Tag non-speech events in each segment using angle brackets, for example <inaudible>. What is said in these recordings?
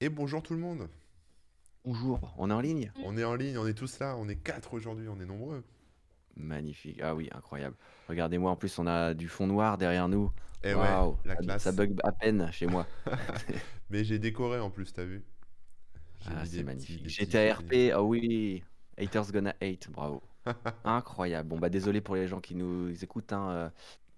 Et bonjour tout le monde. Bonjour, on est en ligne? On est en ligne, on est tous là, on est quatre aujourd'hui, on est nombreux. Magnifique. Ah oui, incroyable. Regardez-moi, en plus, on a du fond noir derrière nous. Et ouais, Waouh, la ça, classe. ça bug à peine chez moi. <laughs> Mais j'ai décoré en plus, t'as vu? Ah, c'est magnifique. petits GTA. RP, ah oui. Haters gonna hate, bravo. <laughs> Incroyable. Bon, bah désolé pour les gens qui nous écoutent hein, euh,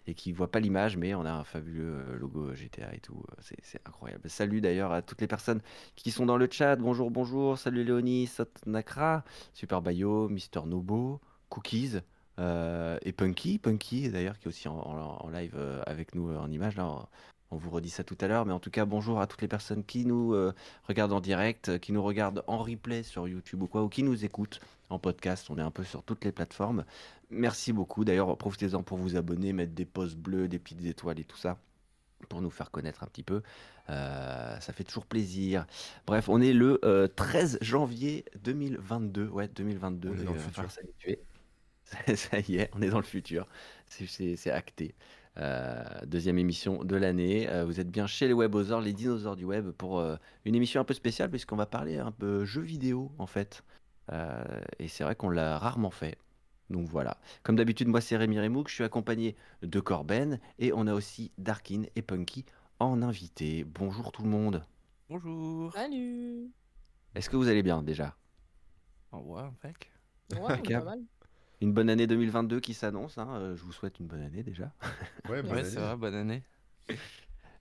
et qui voient pas l'image, mais on a un fabuleux euh, logo GTA et tout. euh, C'est incroyable. Salut d'ailleurs à toutes les personnes qui sont dans le chat. Bonjour, bonjour. Salut Léonie, Sotnakra, Super Bayo, Mister Nobo, Cookies euh, et Punky. Punky d'ailleurs qui est aussi en, en- live euh, avec nous euh, en image. Là, on, vous redit ça tout à l'heure, mais en tout cas, bonjour à toutes les personnes qui nous euh, regardent en direct, euh, qui nous regardent en replay sur YouTube ou quoi, ou qui nous écoutent en podcast. On est un peu sur toutes les plateformes. Merci beaucoup. D'ailleurs, profitez-en pour vous abonner, mettre des pouces bleus, des petites étoiles et tout ça pour nous faire connaître un petit peu. Euh, ça fait toujours plaisir. Bref, on est le euh, 13 janvier 2022. Ouais, 2022. On est dans le futur. <laughs> Ça y est, on est dans le futur. C'est acté. Euh, deuxième émission de l'année. Euh, vous êtes bien chez les Webosaures, les dinosaures du web, pour euh, une émission un peu spéciale, puisqu'on va parler un peu jeux vidéo, en fait. Euh, et c'est vrai qu'on l'a rarement fait. Donc voilà. Comme d'habitude, moi c'est Rémi Remouk, je suis accompagné de Corben, et on a aussi Darkin et Punky en invité. Bonjour tout le monde. Bonjour. Salut Est-ce que vous allez bien déjà? Oh, ouais, impec. Ouais, pas mal. Une bonne année 2022 qui s'annonce. hein. Euh, Je vous souhaite une bonne année déjà. Ouais, bonne Ouais, année. c'est vrai, bonne année.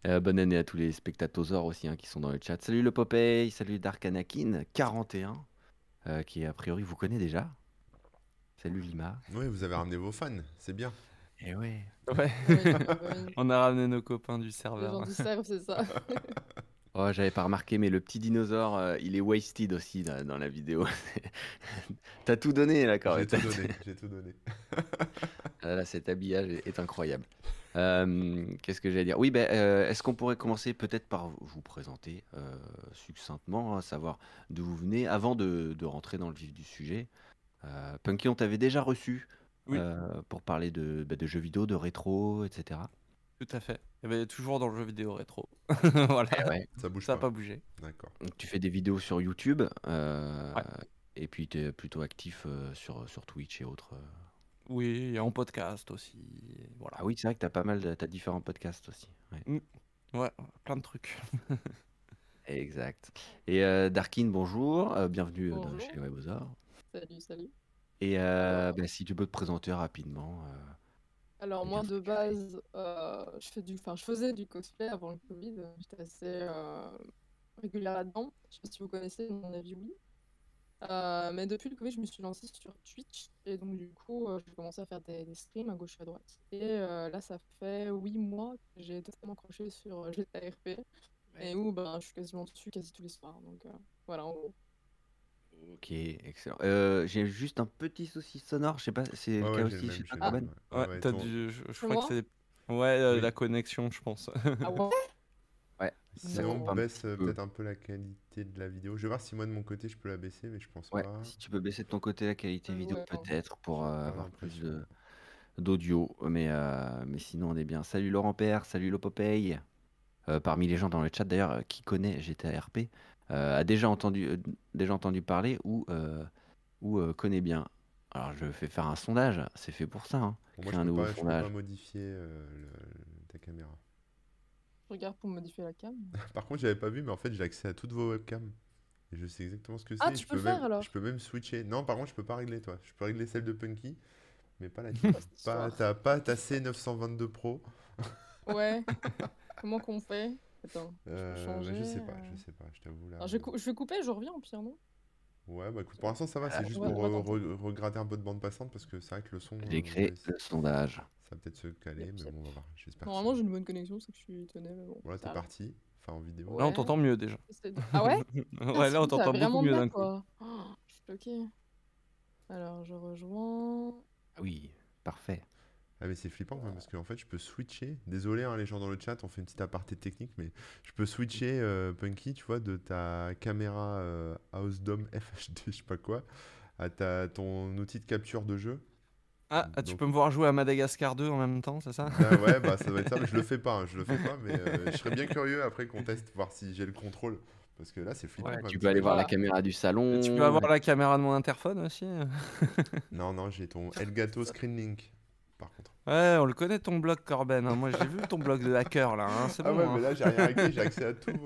Euh, bonne année à tous les spectateurs aussi hein, qui sont dans le chat. Salut le Popeye, salut Dark Anakin 41, euh, qui a priori vous connaît déjà. Salut Lima. Ouais, vous avez ramené vos fans, c'est bien. Eh ouais. Ouais, Oui, oui. <laughs> on a ramené nos copains du Les serveur. gens du cerf, c'est ça. <laughs> Oh, j'avais pas remarqué, mais le petit dinosaure, euh, il est wasted aussi là, dans la vidéo. <laughs> T'as tout donné là quand J'ai même. tout donné, j'ai tout donné. <laughs> Ah là, cet habillage est, est incroyable. Euh, Qu'est-ce que j'allais dire? Oui, ben, euh, est-ce qu'on pourrait commencer peut-être par vous présenter euh, succinctement, hein, savoir d'où vous venez, avant de, de rentrer dans le vif du sujet? Punky, on t'avait déjà reçu Oui. pour parler de, bah, de jeux vidéo, de rétro, etc. Tout à fait. Et ben, toujours dans le jeu vidéo rétro. <laughs> <laughs> voilà. Eh ouais. Ça bouge Ça n'a pas. pas bougé. D'accord. Donc, tu fais des vidéos sur YouTube, euh, Ouais. et puis tu es plutôt actif euh, sur, sur Twitch et autres. euh. Oui, et en podcast aussi. et Voilà. Ah oui, c'est vrai que tu as pas mal, de, t'as différents podcasts aussi. ouais. Ouais, plein de trucs. <laughs> Exact. Et euh, Darkin, bonjour, euh, bienvenue euh, dans- Bonjour. chez les Webosaures. salut, salut. Et euh, bah, si tu peux te présenter rapidement. euh, Alors moi, de base, euh, je, fais du... enfin, je faisais du cosplay avant le Covid. J'étais assez euh, régulière là-dedans. Je sais pas si vous connaissez, mon avis, oui. Euh, mais depuis le Covid, je me suis lancée sur Twitch. Et donc, du coup, j'ai commencé à faire des, des streams à gauche et à droite. Et là, ça fait 8 mois que j'ai totalement accroché sur GTA RP. Et où ben, je suis quasiment dessus quasi tous les soirs. Donc voilà, en gros. Ok, excellent. Euh, J'ai juste un petit souci sonore, je sais pas, c'est Ouais, le cas aussi le chez même toi, chez Corben moi, Ouais, ouais. Ouais, t'as ton- dû. Je, je moi que c'est. Ouais, euh, Oui. la connexion, je pense. Ah ouais? <laughs> Ouais, ça Sinon, coupe un baisse euh, peu. peut-être un peu la qualité de la vidéo. Je vais voir si moi de mon côté je peux la baisser, mais je pense Ouais, pas. si tu peux baisser de ton côté la qualité vidéo ouais, peut-être pour euh, Pas avoir l'impression. plus de d'audio, mais, euh, mais sinon on est bien. Salut Laurent Père, salut. Euh, parmi les gens dans le chat d'ailleurs, euh, qui connaît GTA RP, a déjà entendu, euh, déjà entendu parler ou, euh, ou euh, connaît bien. Alors je fais faire un sondage, c'est fait pour ça. Hein. Bon, moi, un je nouveau pas, je peux pas modifier euh, le- ta caméra. Je regarde pour modifier la cam. <laughs> Par contre, j'avais pas vu, mais en fait, j'ai accès à toutes vos webcams. Et je sais exactement ce que c'est. Ah, tu je peux le même, faire, alors Je peux même switcher. Non, par contre, je peux pas régler, toi. Je peux régler celle de Punky, mais pas la tienne. <laughs> pas, t'as pas ta C922 Pro. Ouais. <laughs> Comment qu'on fait? Attends, je Euh, peux changer. je sais pas, euh. je sais pas, je t'avoue là. Alors, je, vais cou- je vais couper, je reviens au pire, non? Ouais, bah écoute, pour l'instant ça va, c'est Ah, juste ouais, pour euh, re- regratter un peu de bande passante parce que c'est vrai que le son. J'ai euh, créé ouais, ça le sondage. ça va peut-être se caler, Yep, mais yep. bon, on va voir. J'espère. Normalement, j'ai une bonne connexion, c'est que je suis étonné, mais bon. Voilà, t'es parti. Enfin, en vidéo. Là, on Ouais. t'entend mieux déjà. <laughs> J'essaie de- Ah ouais <laughs> ouais, là, on t'entend beaucoup mieux d'un coup. Oh, je suis bloquée. Alors, je rejoins. Ah oui, parfait. Ah, mais c'est flippant quand même parce qu'en fait, je peux switcher. Désolé, hein, les gens dans le chat, on fait une petite aparté technique, mais je peux switcher euh, Punky, tu vois, de ta caméra euh, House Dome <laughs> FHD, je sais pas quoi, à ta, ton outil de capture de jeu. Ah, ah, tu peux me voir jouer à Madagascar 2 en même temps, c'est ça Ah ouais, bah ça doit être ça, mais je le fais pas, hein, je le fais pas, mais euh, je serais bien curieux après qu'on teste, voir si j'ai le contrôle. Parce que là, c'est flippant. Ouais, Tu peux aller voir la Voilà. caméra du salon. Tu peux avoir la caméra de mon interphone aussi Non, non, j'ai ton Elgato Screenlink, par contre. Ouais, on le connaît ton blog, Corben. hein. Moi, j'ai vu ton blog de hacker là. hein. C'est Ah bon. ouais, hein. mais là, j'ai rien hacké, j'ai accès à <laughs> toutes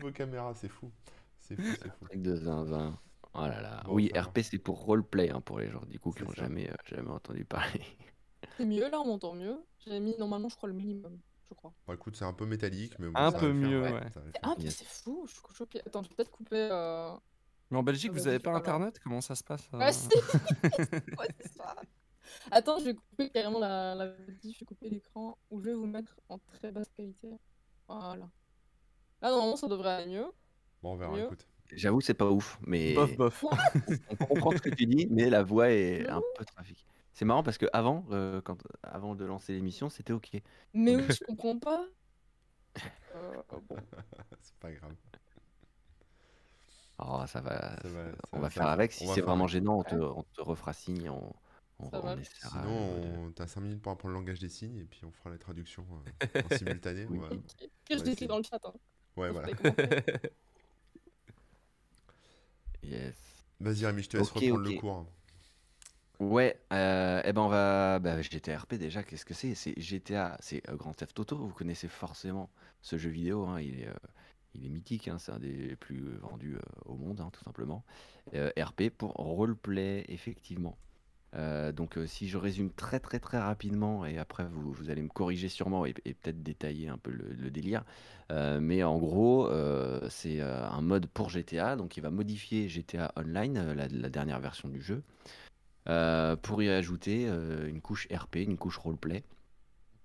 vos caméras, c'est fou. C'est fou, c'est fou. Truc de zinzin. Oh là là. Bon, oui. RP c'est pour roleplay hein, pour les gens du coup qui n'ont jamais, euh, jamais entendu parler. <laughs> C'est mieux là, on m'entend mieux. J'ai mis normalement, je crois, le minimum, je crois. Bon, écoute, c'est un peu métallique, mais bon, Un peu faire, mieux, ouais, ah, mais c'est fou, je suis choquée. Attends, je vais peut-être couper. Euh... Mais en Belgique, Ah, vous vas-y, avez c'est pas internet? Comment ça se passe euh Ah si <laughs> Ouais, c'est ça. Attends, je vais couper carrément la, la je vais couper l'écran ou je vais vous mettre en très basse qualité. Voilà. Là, normalement, ça devrait aller mieux. Bon, on verra, Mieux. écoute. J'avoue c'est pas ouf, mais Bof, bof. <laughs> on comprend ce que tu dis, mais la voix est un peu trafic. C'est marrant parce que avant, euh, quand, avant de lancer l'émission, c'était ok. Mais oui, <laughs> je comprends pas. <laughs> Euh, bon. c'est pas grave. Oh, ça va, Ça va, ça on va, faire avec. Si c'est vraiment gênant, on te, on te refera signe, on, on, Ça on essaiera Sinon, t'as 5 minutes pour apprendre le langage des signes et puis on fera la traduction euh, en <laughs> simultané. Oui. va-. Pire, je c'est- dans le chat. Hein. Ouais, voilà. <laughs> Yes. Vas-y, Rémi, je te laisse reprendre le cours. Ouais, euh, eh ben on va. Bah, GTA RP déjà, qu'est-ce que c'est? C'est GTA, c'est euh, Grand Theft Auto. Vous connaissez forcément ce jeu vidéo. hein, il est, euh, il est mythique. hein, c'est un des plus vendus euh, au monde, hein, tout simplement. Euh, RP pour roleplay, effectivement. Euh, donc, euh, si je résume très très très rapidement, et après vous, vous allez me corriger sûrement et, peut-être détailler un peu le, délire. Euh, mais en gros, c'est un mode pour GTA, donc il va modifier GTA Online, la, dernière version du jeu, pour y ajouter une couche RP, une couche roleplay.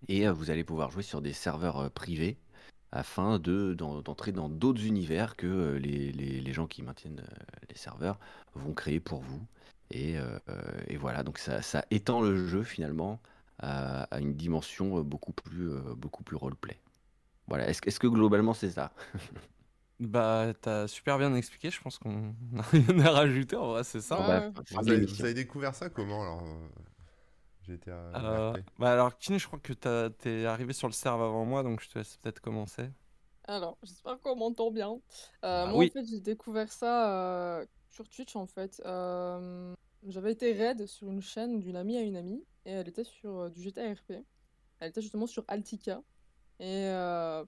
Et vous allez pouvoir jouer sur des serveurs privés afin de, d'en- d'entrer dans d'autres univers que euh, les, les- les gens qui maintiennent euh, les serveurs vont créer pour vous. Et, euh, et voilà, donc ça, ça étend le jeu finalement à, à une dimension beaucoup plus, beaucoup plus roleplay. Voilà, est-ce, que- est-ce que globalement c'est ça? <laughs> Bah, t'as super bien expliqué. Je pense qu'on <laughs> n'a rien à rajouter. En vrai, c'est ça. Va ouais. faire Vous avez, vous avez découvert ça comment alors euh, GTA Euh, RP bah alors, Kin, je crois que t'es arrivé sur le serve avant moi, donc je te laisse peut-être commencer. Alors, j'espère qu'on m'entend bien. Euh, Bah moi, oui. en fait, j'ai découvert ça euh, sur Twitch, en fait. Euh, j'avais été raid sur une chaîne d'une amie à une amie, et elle était sur euh, du GTA RP. Elle était justement sur Altica. Et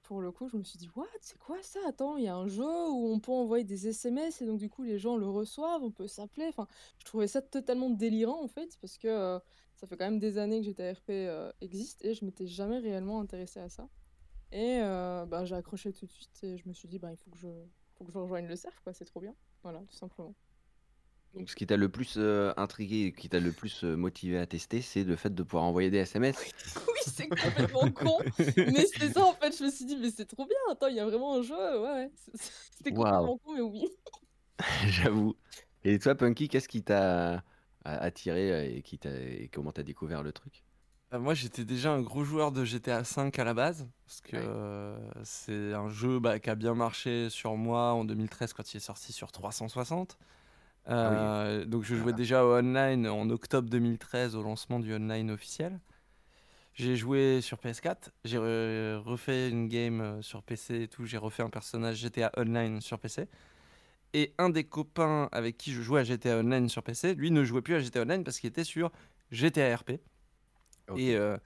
pour le coup, je me suis dit, What? C'est quoi ça? Attends, il y a un jeu où on peut envoyer des SMS, et donc du coup, les gens le reçoivent, on peut s'appeler. Enfin, je trouvais ça totalement délirant, en fait, parce que ça fait quand même des années que GTA RP euh, existe, et je m'étais jamais réellement intéressée à ça. Et bah, j'ai accroché tout de suite et je me suis dit, bah, il faut que je, faut que je rejoigne le cerf, quoi, c'est trop bien. Voilà, tout simplement. Donc, ce qui t'a le plus euh, intrigué et qui t'a le plus euh, motivé à tester, c'est le fait de pouvoir envoyer des SMS. <laughs> oui, c'est complètement con, mais c'est ça en fait. Je me suis dit, mais c'est trop bien. Attends, il y a vraiment un jeu. Ouais, C'était complètement con, mais oui. <laughs> J'avoue. Et toi, Punky, qu'est-ce qui t'a attiré euh, et, qui t'a, et comment t'as découvert le truc? Euh, moi, j'étais déjà un gros joueur de GTA V à la base, parce que Ouais. euh, c'est un jeu bah, qui a bien marché sur moi en 2013 quand il est sorti sur 360. Ah oui. Euh, donc, je jouais Voilà. déjà au online en octobre 2013 au lancement du online officiel. J'ai joué sur PS4, j'ai re- refait une game euh, sur PC et tout, j'ai refait un personnage GTA Online sur PC. Et un des copains avec qui je jouais à GTA Online sur PC, lui ne jouait plus à GTA Online parce qu'il était sur GTA RP. Et, euh,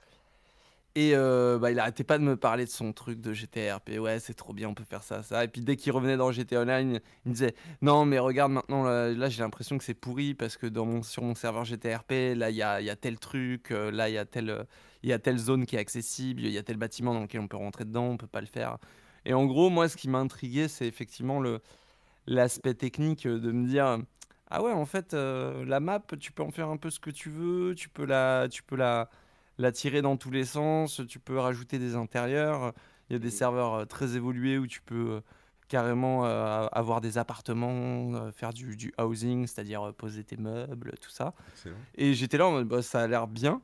et euh, bah, il arrêtait pas de me parler de son truc de GTA RP. Ouais, c'est trop bien, on peut faire ça, ça. Et puis dès qu'il revenait dans GTA Online, il me disait Non, mais regarde maintenant, là, là, j'ai l'impression que c'est pourri parce que dans sur mon serveur GTA RP, là, il y a, y a tel truc, euh, là, il y, a tel, euh, y a telle zone qui est accessible, il y a tel bâtiment dans lequel on peut rentrer dedans, on peut pas le faire. Et en gros, moi, ce qui m'a intrigué, c'est effectivement l'aspect technique de me dire ah ouais en fait la map tu peux en faire un peu ce que tu veux tu peux la tu peux la la tirer dans tous les sens tu peux rajouter des intérieurs il y a des Mhm. serveurs euh, très évolués où tu peux euh, carrément euh, avoir des appartements euh, faire du, du housing c'est-à-dire euh, poser tes meubles tout ça Excellent. et j'étais là en mode, bah, ça a l'air bien.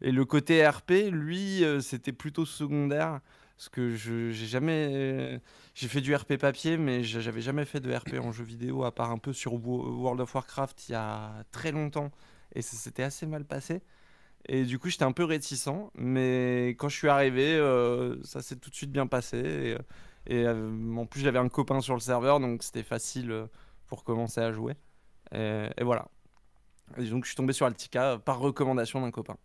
Et le côté RP, lui, c'était plutôt secondaire. Parce que je j'ai jamais. J'ai fait du RP papier, mais j'avais jamais fait de RP en jeu vidéo, à part un peu sur Wo- World of Warcraft il y a très longtemps. Et ça s'était assez mal passé. Et du coup, j'étais un peu réticent. Mais quand je suis arrivé, euh, ça s'est tout de suite bien passé. Et, Et euh, en plus, j'avais un copain sur le serveur, donc c'était facile euh, pour commencer à jouer. Et, et voilà. Et donc, je suis tombé sur Altica par recommandation d'un copain.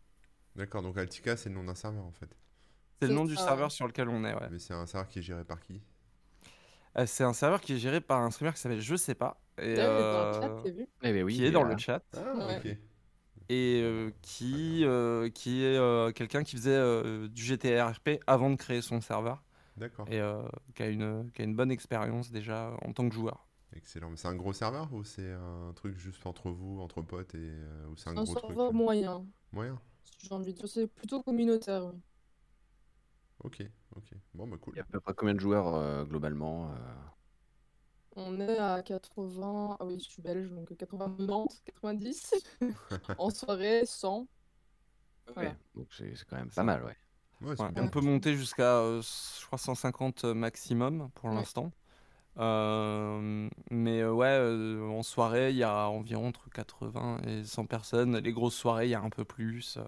D'accord, donc Altica, c'est le nom d'un serveur en fait. C'est le nom du serveur ouais. sur lequel on est, ouais. Mais c'est un serveur qui est géré par qui? Euh, c'est un serveur qui est géré par un streamer qui s'appelle Je sais pas. Et, D'ailleurs, il est dans le euh, chat, t'as vu? Eh ben oui, qui il est dans là. le chat. Ah, Ouais. ok. Et euh, qui, euh, qui est euh, quelqu'un qui faisait euh, du GTRP avant de créer son serveur. D'accord. Et euh, qui, a une, qui a une bonne expérience déjà en tant que joueur. Excellent. Mais c'est un gros serveur ou c'est un truc juste entre vous, entre potes et euh, ou c'est un Un gros truc serveur euh, moyen, moyen si j'ai envie de dire. C'est plutôt communautaire, oui. Ok, ok. Bon bah cool. Il y a à peu près combien de joueurs euh, globalement euh, On est à 80. Ah oui, je suis belge, donc 80, 90, 90. en soirée, 100. Voilà. ouais, Donc c'est quand même pas mal, ouais. On peut monter jusqu'à, euh, je crois, 150 maximum pour Ouais. l'instant. Euh, mais euh, ouais, euh, en soirée, il y a environ entre 80 et 100 personnes. Les grosses soirées, il y a un peu plus.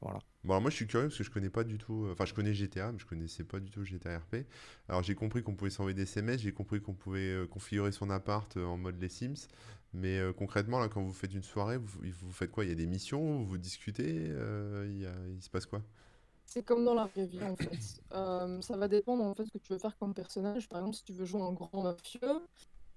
Voilà. Bon alors moi je suis curieux parce que je connais pas du tout, euh, enfin je connais GTA mais je connaissais pas du tout GTA RP. Alors j'ai compris qu'on pouvait s'envoyer des SMS, j'ai compris qu'on pouvait euh, configurer son appart euh, en mode les Sims, mais euh, concrètement là quand vous faites une soirée, vous, vous faites quoi? Il y a des missions, vous discutez, euh, il, y a- il se passe quoi? C'est comme dans la vraie vie en fait. Euh, ça va dépendre en fait ce que tu veux faire comme personnage. Par exemple, si tu veux jouer un grand mafieux,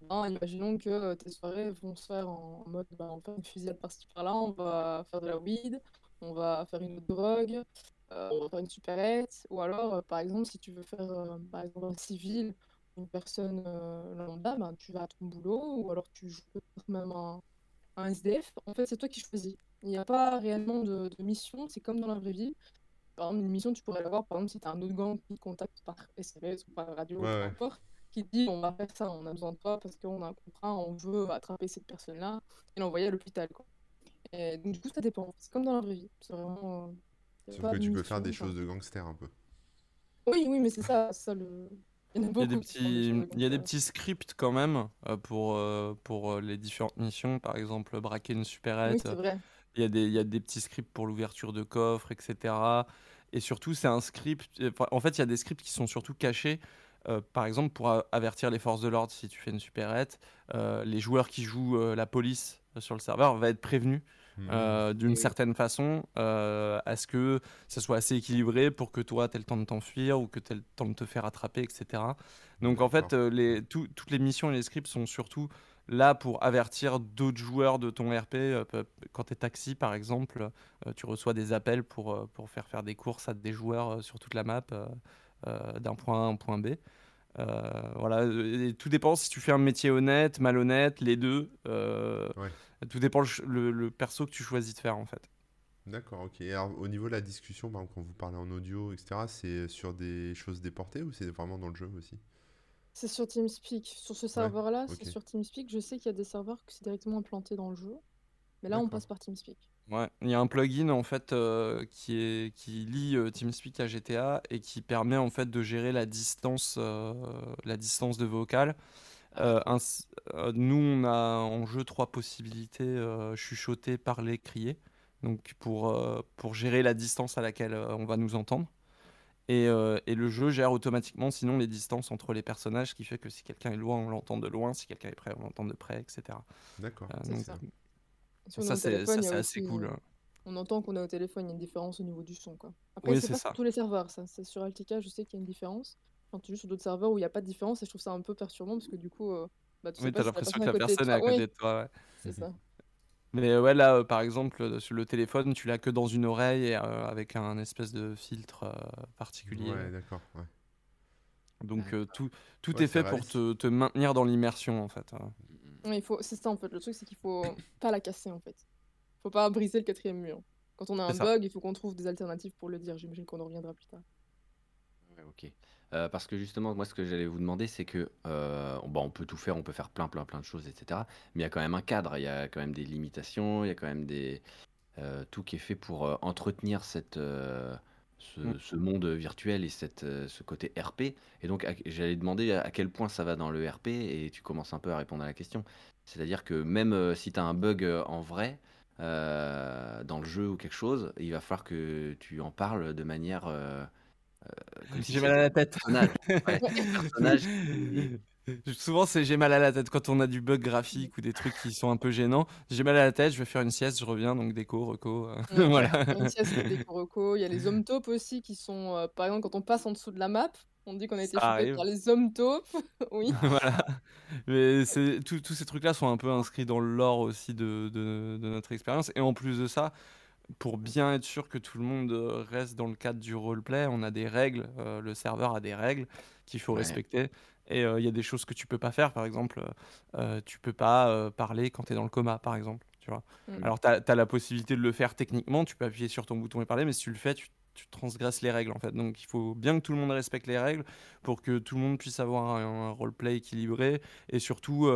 ben, imaginons que tes soirées vont se faire en mode ben, on va faire une fusillade par-ci par-là, on va faire de la weed, on va faire une autre drogue, euh, on va faire une supérette. Ou alors, euh, par exemple, si tu veux faire euh, par exemple un civil, une personne lambda, ben, tu vas à ton boulot ou alors tu joues même un, un SDF. En fait, c'est toi qui choisis. Il n'y a pas réellement de, de mission, c'est comme dans la vraie vie. Par exemple, une mission, tu pourrais l'avoir, par exemple, si tu as un autre gang qui te contacte par SMS ou par radio, Ouais, peu ouais. importe, qui dit on va faire ça, on a besoin de toi parce qu'on a un contrat, on veut attraper cette personne-là et l'envoyer à l'hôpital. Quoi. Et donc, du coup, ça dépend. C'est comme dans la vraie vie. C'est vraiment. euh, Sauf que tu peux faire des choses de gangster un peu. Oui, oui, mais c'est ça, ça le. Il y a Il y a beaucoup des petits, de il y a des petits scripts quand même euh, pour, euh, pour euh, les différentes missions. Par exemple, braquer une supérette. vrai. Il y a des, il y a des petits scripts pour l'ouverture de coffres, etc. Et surtout, c'est un script. En fait, il y a des scripts qui sont surtout cachés. euh, par exemple, pour avertir les forces de l'ordre si tu fais une supérette, euh, les joueurs qui jouent euh, la police euh, sur le serveur va être prévenus. Euh, d'une Oui. certaine façon euh, à ce que ça soit assez équilibré pour que toi, tu aies le temps de t'enfuir ou que tu aies le temps de te faire attraper, etc. Donc en fait, euh, les, tout- toutes les missions et les scripts sont surtout là pour avertir d'autres joueurs de ton RP. Euh, Quand tu es taxi, par exemple, euh, tu reçois des appels pour, euh, pour faire faire des courses à des joueurs euh, sur toute la map euh, euh, d'un point A à un point B. Euh, voilà, et tout dépend si tu fais un métier honnête, malhonnête, les deux. euh, Ouais. Tout dépend le, ch- le- le perso que tu choisis de faire en fait. D'accord, ok. Alors au niveau de la discussion, par exemple, quand vous parlez en audio, etc., c'est sur des choses déportées ou c'est vraiment dans le jeu aussi? C'est sur TeamSpeak. Sur ce serveur-là, c'est sur TeamSpeak. Je sais qu'il y a des serveurs que c'est directement implanté dans le jeu. Mais là, on passe par TeamSpeak. Ouais, il y a un plugin en fait euh, qui est qui lie euh, TeamSpeak à GTA et qui permet en fait de gérer la distance euh, la distance de vocal. Euh, euh, nous on a en jeu trois possibilités euh, chuchoter, parler, crier. Donc pour euh, pour gérer la distance à laquelle euh, on va nous entendre. Et, euh, et le jeu gère automatiquement sinon les distances entre les personnages, ce qui fait que si quelqu'un est loin, on l'entend de loin, si quelqu'un est près, on l'entend de près, etc. D'accord. Euh, ça. Ça c'est a assez aussi, cool. On entend qu'on est au téléphone, il y a une différence au niveau du son. Quoi. Après, Oui, c'est pas ça. sur tous les serveurs, ça. C'est sur Altica, je sais qu'il y a une différence. J'entends juste sur d'autres serveurs où il n'y a pas de différence et je trouve ça un peu perturbant parce que du coup, euh, bah, tu sais Oui, pas t'as si l'impression que la personne est à toi- côté de toi. ouais. c'est ça. Mais euh, ouais, là, euh, par exemple, euh, sur le téléphone, tu l'as que dans une oreille et, euh, avec un espèce de filtre euh, particulier. Ouais, d'accord. ouais. Donc euh, tout, tout Ouais, est fait pour te, te maintenir dans l'immersion en fait. hein. Ouais, il faut... C'est ça en fait. Le truc, c'est qu'il faut <coughs> pas la casser en fait. faut pas briser le quatrième mur. Quand on a un bug, il faut qu'on trouve des alternatives pour le dire. J'imagine qu'on en reviendra plus tard. Ouais, ok. Euh, parce que justement, moi, ce que j'allais vous demander, c'est que euh, bon, on peut tout faire, on peut faire plein, plein, plein de choses, etc. Mais il y a quand même un cadre, il y a quand même des limitations, il y a quand même des euh, tout qui est fait pour entretenir cette ce, Mm. ce monde virtuel et cette ce côté RP. Et donc, j'allais demander à, quel point ça va dans le RP, et tu commences un peu à répondre à la question. C'est-à-dire que même si tu as un bug en vrai dans le jeu ou quelque chose, il va falloir que tu en parles de manière comme si J'ai mal à la tête. personnage. Ouais, un personnage qui <laughs> Souvent, c'est j'ai mal à la tête quand on a du bug graphique ou des trucs qui sont un peu gênants. J'ai mal à la tête, je vais faire une sieste, je reviens, donc déco, reco, euh, Ouais, <laughs> voilà. <laughs> une sieste des Kuroko. Il y a les hommes taupes aussi qui sont, euh, par exemple, quand on passe en dessous de la map, on dit qu'on a été chopé par les hommes taupes. Oui. Voilà. Mais tous tous ces trucs-là sont un peu inscrits dans le lore aussi de de de notre expérience et en plus de ça, pour bien être sûr que tout le monde, heu, reste dans le cadre du roleplay, on a des règles, heu, le serveur a des règles qu'il faut Ouais. respecter et heu, il y a des choses que tu peux pas faire. Par exemple, heu, tu peux pas, parler quand tu es dans le coma, par exemple, tu vois? Mmh. Alors tu as la possibilité de le faire techniquement, tu peux appuyer sur ton bouton et parler, mais si tu le fais, tu tu transgresses les règles, en fait. Donc il faut bien que tout le monde respecte les règles pour que tout le monde puisse avoir un un roleplay équilibré et surtout,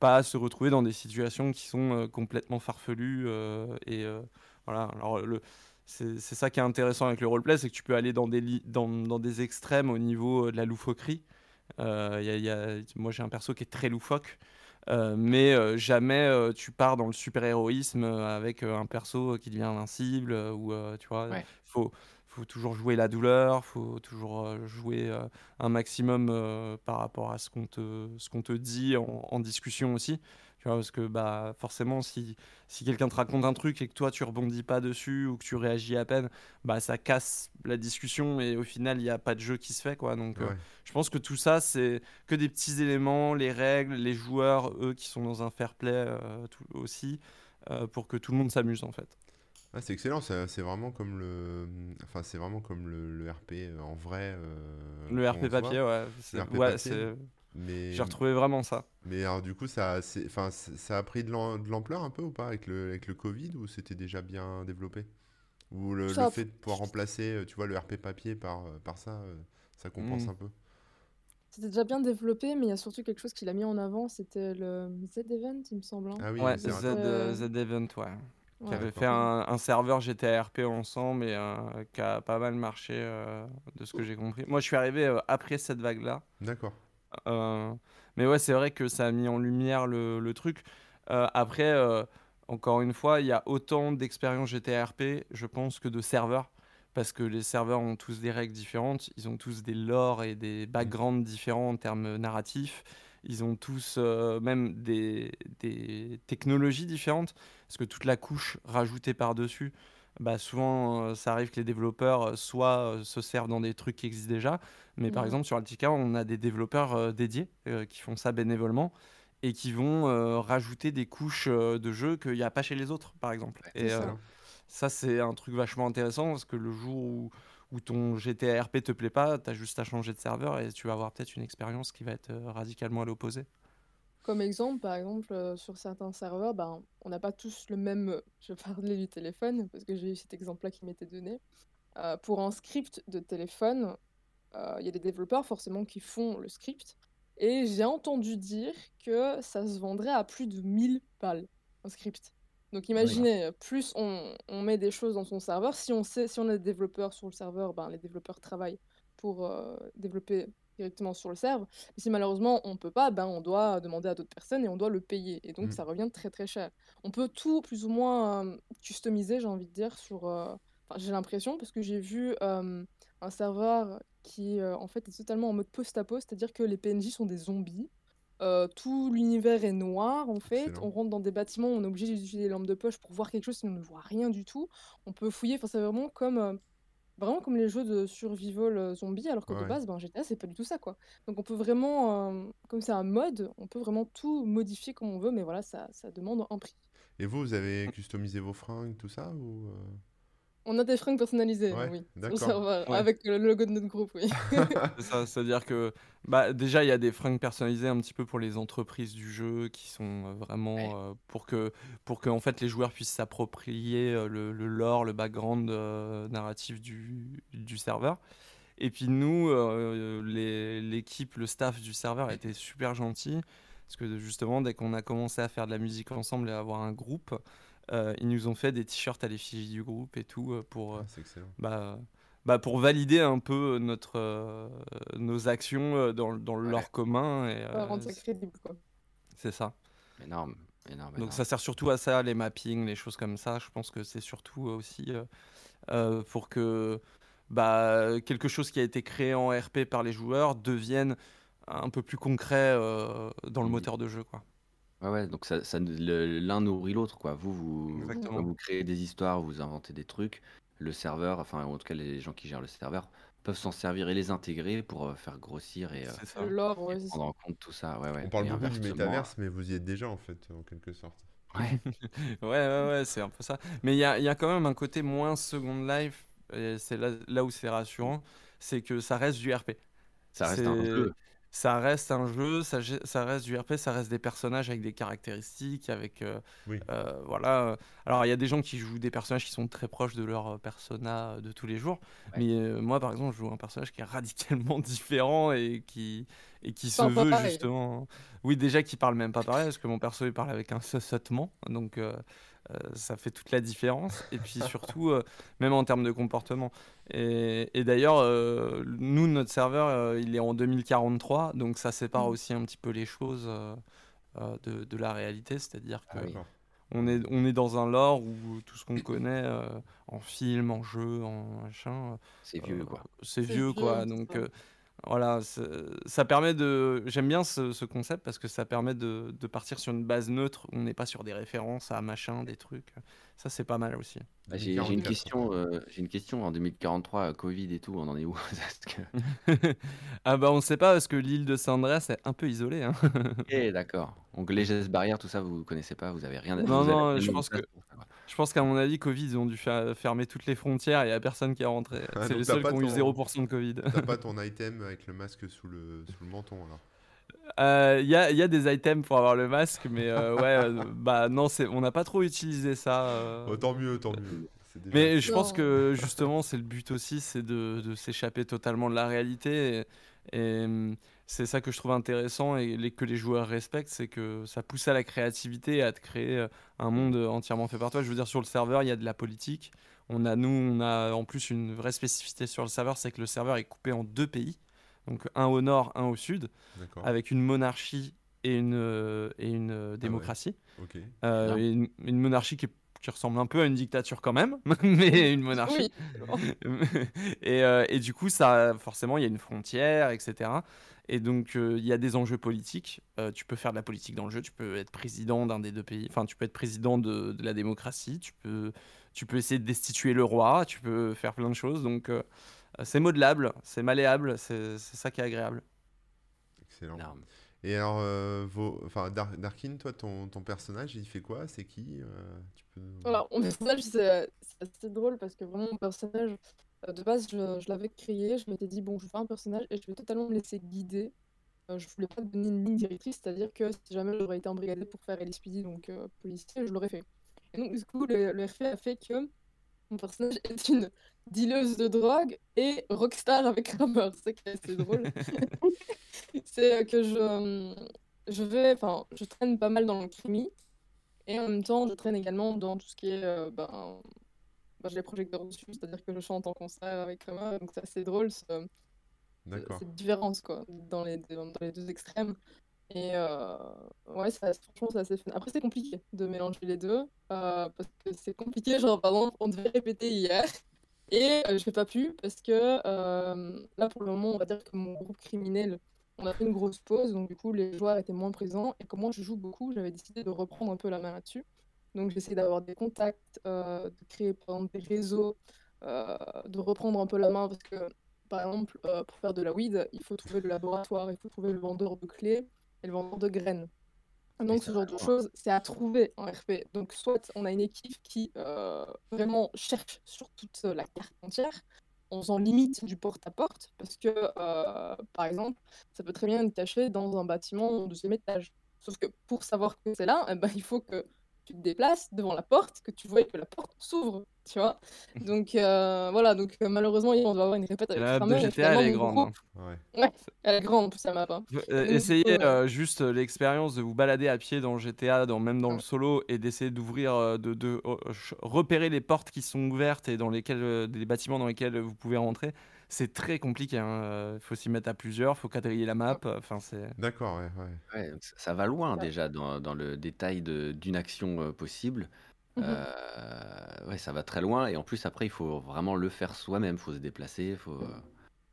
pas se retrouver dans des situations qui sont, complètement farfelues, et voilà. Alors le c'est c'est ça qui est intéressant avec le roleplay, c'est que tu peux aller dans des li dans dans des extrêmes au niveau, heu, de la loufoquerie. Il y a il y a moi j'ai un perso qui est très loufoque, mais jamais, tu pars dans le super-héroïsme, avec, un perso qui devient invincible, ou tu vois? Ouais. Faut faut toujours jouer la douleur, faut toujours, jouer, un maximum, par rapport à ce qu'on te ce qu'on te dit en en discussion aussi. Tu vois? Parce que, bah, forcément si si quelqu'un te raconte un truc et que toi tu rebondis pas dessus ou que tu réagis à peine, bah, ça casse la discussion et au final il y a pas de jeu qui se fait, quoi. Donc Ouais. je pense que tout ça, c'est que des petits éléments, les règles, les joueurs, eux, qui sont dans un fair play, heu, tout aussi, heu, pour que tout le monde s'amuse, en fait. Ah, c'est excellent, c'est vraiment comme le, enfin, c'est vraiment comme le, le RP euh, en vrai. euh, Le RP papier, ouais, c'est RP ouais, papier. Mais, j'ai retrouvé vraiment ça. mais alors du coup, ça, c'est- enfin, ça a pris de l'am- de l'ampleur un peu ou pas avec le, avec le Covid ou c'était déjà bien développé? Ou le, le fait de pouvoir remplacer, euh, tu vois, le RP papier par, euh, par ça, euh, ça compense Mm. un peu? C'était déjà bien développé, mais il y a surtout quelque chose qu'il a mis en avant, c'était le Z-Event, il me semble. hein. Ah oui, Ouais, c'est Z, vrai. euh, Euh, Z Event, ouais. Qui avait fait un, un serveur GTA RP ensemble et euh, qui a pas mal marché euh, de ce que j'ai compris. Moi, je suis arrivé euh, après cette vague-là. D'accord. Euh, mais ouais, c'est vrai que ça a mis en lumière le, truc. Euh, après, euh, encore une fois, il y a autant d'expériences GTRP, je pense, que de serveurs. Parce que les serveurs ont tous des règles différentes, ils ont tous des lores et des backgrounds différents en termes narratifs. Ils ont tous même des technologies différentes. Parce que toute la couche rajoutée par-dessus, bah souvent, euh, ça arrive que les développeurs euh, soit euh, se servent dans des trucs qui existent déjà, mais par exemple, sur Altica, on a des développeurs dédiés qui font ça bénévolement et qui vont rajouter des couches de jeu qu'il n'y a pas chez les autres, par exemple. Ouais, Et ça. ça, c'est un truc vachement intéressant parce que le jour où, où ton GTA RP te plaît pas, tu as juste à changer de serveur et tu vas avoir peut-être une expérience qui va être radicalement à l'opposé. Comme exemple, par exemple, euh, sur certains serveurs, ben, on n'a pas tous le même. euh, Je <laughs> parlais du téléphone parce que j'ai eu cet exemple-là qui m'était donné. Euh, pour un script de téléphone, il y a des développeurs forcément qui font le script. Et j'ai entendu dire que ça se vendrait à plus de 1000 balles, un script. Donc imaginez, plus on, on met des choses dans son serveur, si on sait, si on a des développeurs sur le serveur, ben, les développeurs travaillent pour euh, développer directement sur le serveur. Si malheureusement on peut pas, ben, on doit demander à d'autres personnes et on doit le payer. Et donc Mm. ça revient très très cher. On peut tout plus ou moins euh, customiser, j'ai envie de dire, sur... euh, Enfin, j'ai l'impression, parce que j'ai vu euh, un serveur qui en fait est totalement en mode post-apo, c'est-à-dire que les PNJ sont des zombies. Tout l'univers est noir en fait. Excellent. On rentre dans des bâtiments, on est obligé d'utiliser des lampes de poche pour voir quelque chose, sinon on ne voit rien du tout. On peut fouiller, enfin c'est vraiment comme vraiment comme les jeux de survival euh, zombie, alors que de base, ben, GTA c'est pas du tout ça quoi. Donc on peut vraiment, euh, comme c'est un mode, on peut vraiment tout modifier comme on veut, mais voilà, ça, ça demande un prix. Et vous, vous avez customisé vos fringues, tout ça ou euh, On a des fringues personnalisées, Ouais, oui, sur le d'accord. serveur, Ouais. avec le logo de notre groupe, oui. <laughs> C'est ça, c'est-à-dire que bah, déjà il y a des fringues personnalisées un petit peu pour les entreprises du jeu qui sont euh, vraiment Ouais. euh, pour que pour que en fait les joueurs puissent s'approprier euh, le, le lore, le background euh, narratif du, du serveur. Et puis nous, euh, les- l'équipe, le staff du serveur était super gentil parce que justement dès qu'on a commencé à faire de la musique ensemble et à avoir un groupe, euh, ils nous ont fait des t-shirts à l'effigie du groupe et tout euh, pour euh, Ah, bah, bah pour valider un peu notre, euh, nos actions dans, dans Ouais. commun. Et, euh, rendre ça crédible, quoi. c'est ça. Énorme, énorme, Donc énorme. ça sert surtout à ça, les mappings, les choses comme ça. Je pense que c'est surtout aussi pour que bah, quelque chose qui a été créé en RP par les joueurs devienne un peu plus concret euh, dans le Mmh. moteur de jeu, quoi. Ouais, ouais, donc ça, ça le- l'un nourrit l'autre, quoi. Vous, vous, Exactement. vous créez des histoires, vous inventez des trucs. Le serveur, enfin, en tout cas, les gens qui gèrent le serveur peuvent s'en servir et les intégrer pour euh, faire grossir et, euh, C'est ça. Le lore, ouais, et c'est ça. prendre en compte tout ça. Ouais, ouais. On parle Et beaucoup du inversement, métaverse, mais vous y êtes déjà en fait, en quelque sorte. Ouais, <laughs> <laughs> Ouais, ouais, ouais, c'est un peu ça. Mais il y a, il y a quand même un côté moins Second Life, et c'est là, là où c'est rassurant, c'est que ça reste du RP. ça reste un jeu. Ça reste un jeu, ça, reste du RP, ça reste des personnages avec des caractéristiques, avec euh, Oui. euh, voilà. Alors il y a des gens qui jouent des personnages qui sont très proches de leur euh, persona euh, de tous les jours, Ouais. mais euh, moi par exemple je joue un personnage qui est radicalement <laughs> différent et qui et qui se veut pareil. justement. Oui déjà qui parle même pas pareil parce que mon perso il parle avec un chuchotement, donc euh, euh, ça fait toute la différence. Et puis surtout euh, même en termes de comportement. Et, et d'ailleurs, euh, nous, notre serveur, euh, il est en 2043, donc ça sépare Mhm. aussi un petit peu les choses euh, euh, de, de la réalité, c'est-à-dire que Ah oui. On est, on est dans un lore où tout ce qu'on connaît euh, en film, en jeu, en machin, euh, C'est vieux, quoi. c'est vieux, quoi. Donc euh, voilà, ça permet de. J'aime bien ce, ce concept parce que ça permet de, de partir sur une base neutre. où On n'est pas sur des références à machin, des trucs. Ça, c'est pas mal aussi. Ah, J'ai une 2044, question, euh, j'ai une question en 2043, euh, Covid et tout, on en est où? <laughs> Que- <laughs> ah bah on sait pas parce que l'île de Saint-André c'est un peu isolé. Hein. Ok, d'accord. Donc les gestes barrières, tout ça, vous connaissez pas, vous avez rien. Non, vous avez non, rien je pense que-. Je pense qu'à mon avis, Covid, ils ont dû fermer toutes les frontières et il n'y a personne qui est rentré. Ah, c'est les seuls qui ont eu ton- 0% de Covid. T'as pas <laughs> ton item avec le masque sous le, sous le menton alors? Euh, Il y, a, il y a des items pour avoir le masque, mais euh, ouais, euh, bah non, on n'a pas trop utilisé ça. euh. Oh, tant mieux, tant mieux. Déjà- Mais je pense que justement, c'est le but aussi, c'est de, de s'échapper totalement de la réalité. Et, et, hum, c'est ça que je trouve intéressant et les- que les joueurs respectent, c'est que ça pousse à la créativité et à te créer euh, un monde entièrement fait par toi. Je veux dire, sur le serveur, il y a de la politique. On a, nous, on a en plus une vraie spécificité sur le serveur, c'est que le serveur est coupé en deux pays. Donc un au nord, un au sud, D'accord. avec une monarchie et une, euh, et une euh, ouais. démocratie. Euh, et une, une monarchie qui, est- qui ressemble un peu à une dictature quand même, <laughs> mais une monarchie. Oui. <laughs> et, euh, et du coup, ça, forcément, il y a une frontière, etc. Et donc, euh, il y a des enjeux politiques. Euh, tu peux faire de la politique dans le jeu, tu peux être président d'un des deux pays, enfin, tu peux être président de, de la démocratie, tu peux, tu peux essayer de destituer le roi, tu peux faire plein de choses. Donc, euh, c'est modelable, c'est malléable, c'est c'est ça qui est agréable. Excellent. Non, Et alors, euh, vos... Darkin, toi, ton, personnage, il fait quoi? C'est qui euh, tu peux... Voilà, mon personnage, c'est assez drôle parce que vraiment, mon personnage, euh, de base, je, l'avais créé, je m'étais dit, bon, je vais faire un personnage et je vais totalement me laisser guider. Euh, je voulais pas donner une ligne directrice, c'est-à-dire que si jamais j'aurais été embrigadé pour faire LSPD, donc euh, policier, je l'aurais fait. Et donc, du coup, le, le a fait que mon personnage est une dealeuse de drogue et rockstar avec Rammer. C'est ça qui est assez drôle. <laughs> c'est euh, que je, euh, je vais, enfin, je traîne pas mal dans le crimi. Et en même temps, je traîne également dans tout ce qui est. euh, ben, ben, j'ai les projecteurs dessus, c'est-à-dire que je chante en concert avec Rama, donc c'est assez drôle ce- cette différence quoi, dans les dans les deux extrêmes. Et euh, ouais, ça, franchement, c'est assez fun. Après, c'est compliqué de mélanger les deux, euh, parce que c'est compliqué. <laughs> Genre, par exemple, on devait répéter hier, et euh, je n'ai pas pu, parce que euh, là, pour le moment, on va dire que mon groupe criminel, on a fait une grosse pause, donc du coup, les joueurs étaient moins présents. Et comme moi, je joue beaucoup, j'avais décidé de reprendre un peu la main là-dessus. Donc, j'essaie d'avoir des contacts, euh, de créer par exemple des réseaux, de reprendre un peu la main, parce que par exemple, pour faire de la weed, il faut trouver le laboratoire, il faut trouver le vendeur de clés et le vendeur de graines. Donc, ce genre de choses, c'est à trouver en RP. Donc, soit on a une équipe qui euh, vraiment cherche sur toute la carte entière, en faisant limite du porte-à-porte, parce que, euh, par exemple, ça peut très bien être caché dans un bâtiment au deuxième étage. Sauf que pour savoir que c'est là, eh ben, il faut que tu te déplaces devant la porte, que tu vois que la porte s'ouvre, tu vois. Donc euh, voilà, donc euh, malheureusement, on doit avoir une répète avec la map de GTA, elle est grande. groupe- hein. Ouais. Elle est grande, en plus, la map. hein. Euh, essayez juste l'expérience de vous balader à pied dans GTA, dans, même dans le solo, et d'essayer d'ouvrir, de, de ch- repérer les portes qui sont ouvertes et dans lesquelles, des bâtiments dans lesquels vous pouvez rentrer. C'est très compliqué. Il faut s'y mettre à plusieurs, il faut quadriller la map. Enfin, c'est. D'accord, ouais, ouais. Ça va loin Ouais. déjà dans, dans le détail de- d'une action euh, possible. Mhm. Euh, ouais, ça va très loin. Et en plus, après, il faut vraiment le faire soi-même. Il faut se déplacer. Faut... euh,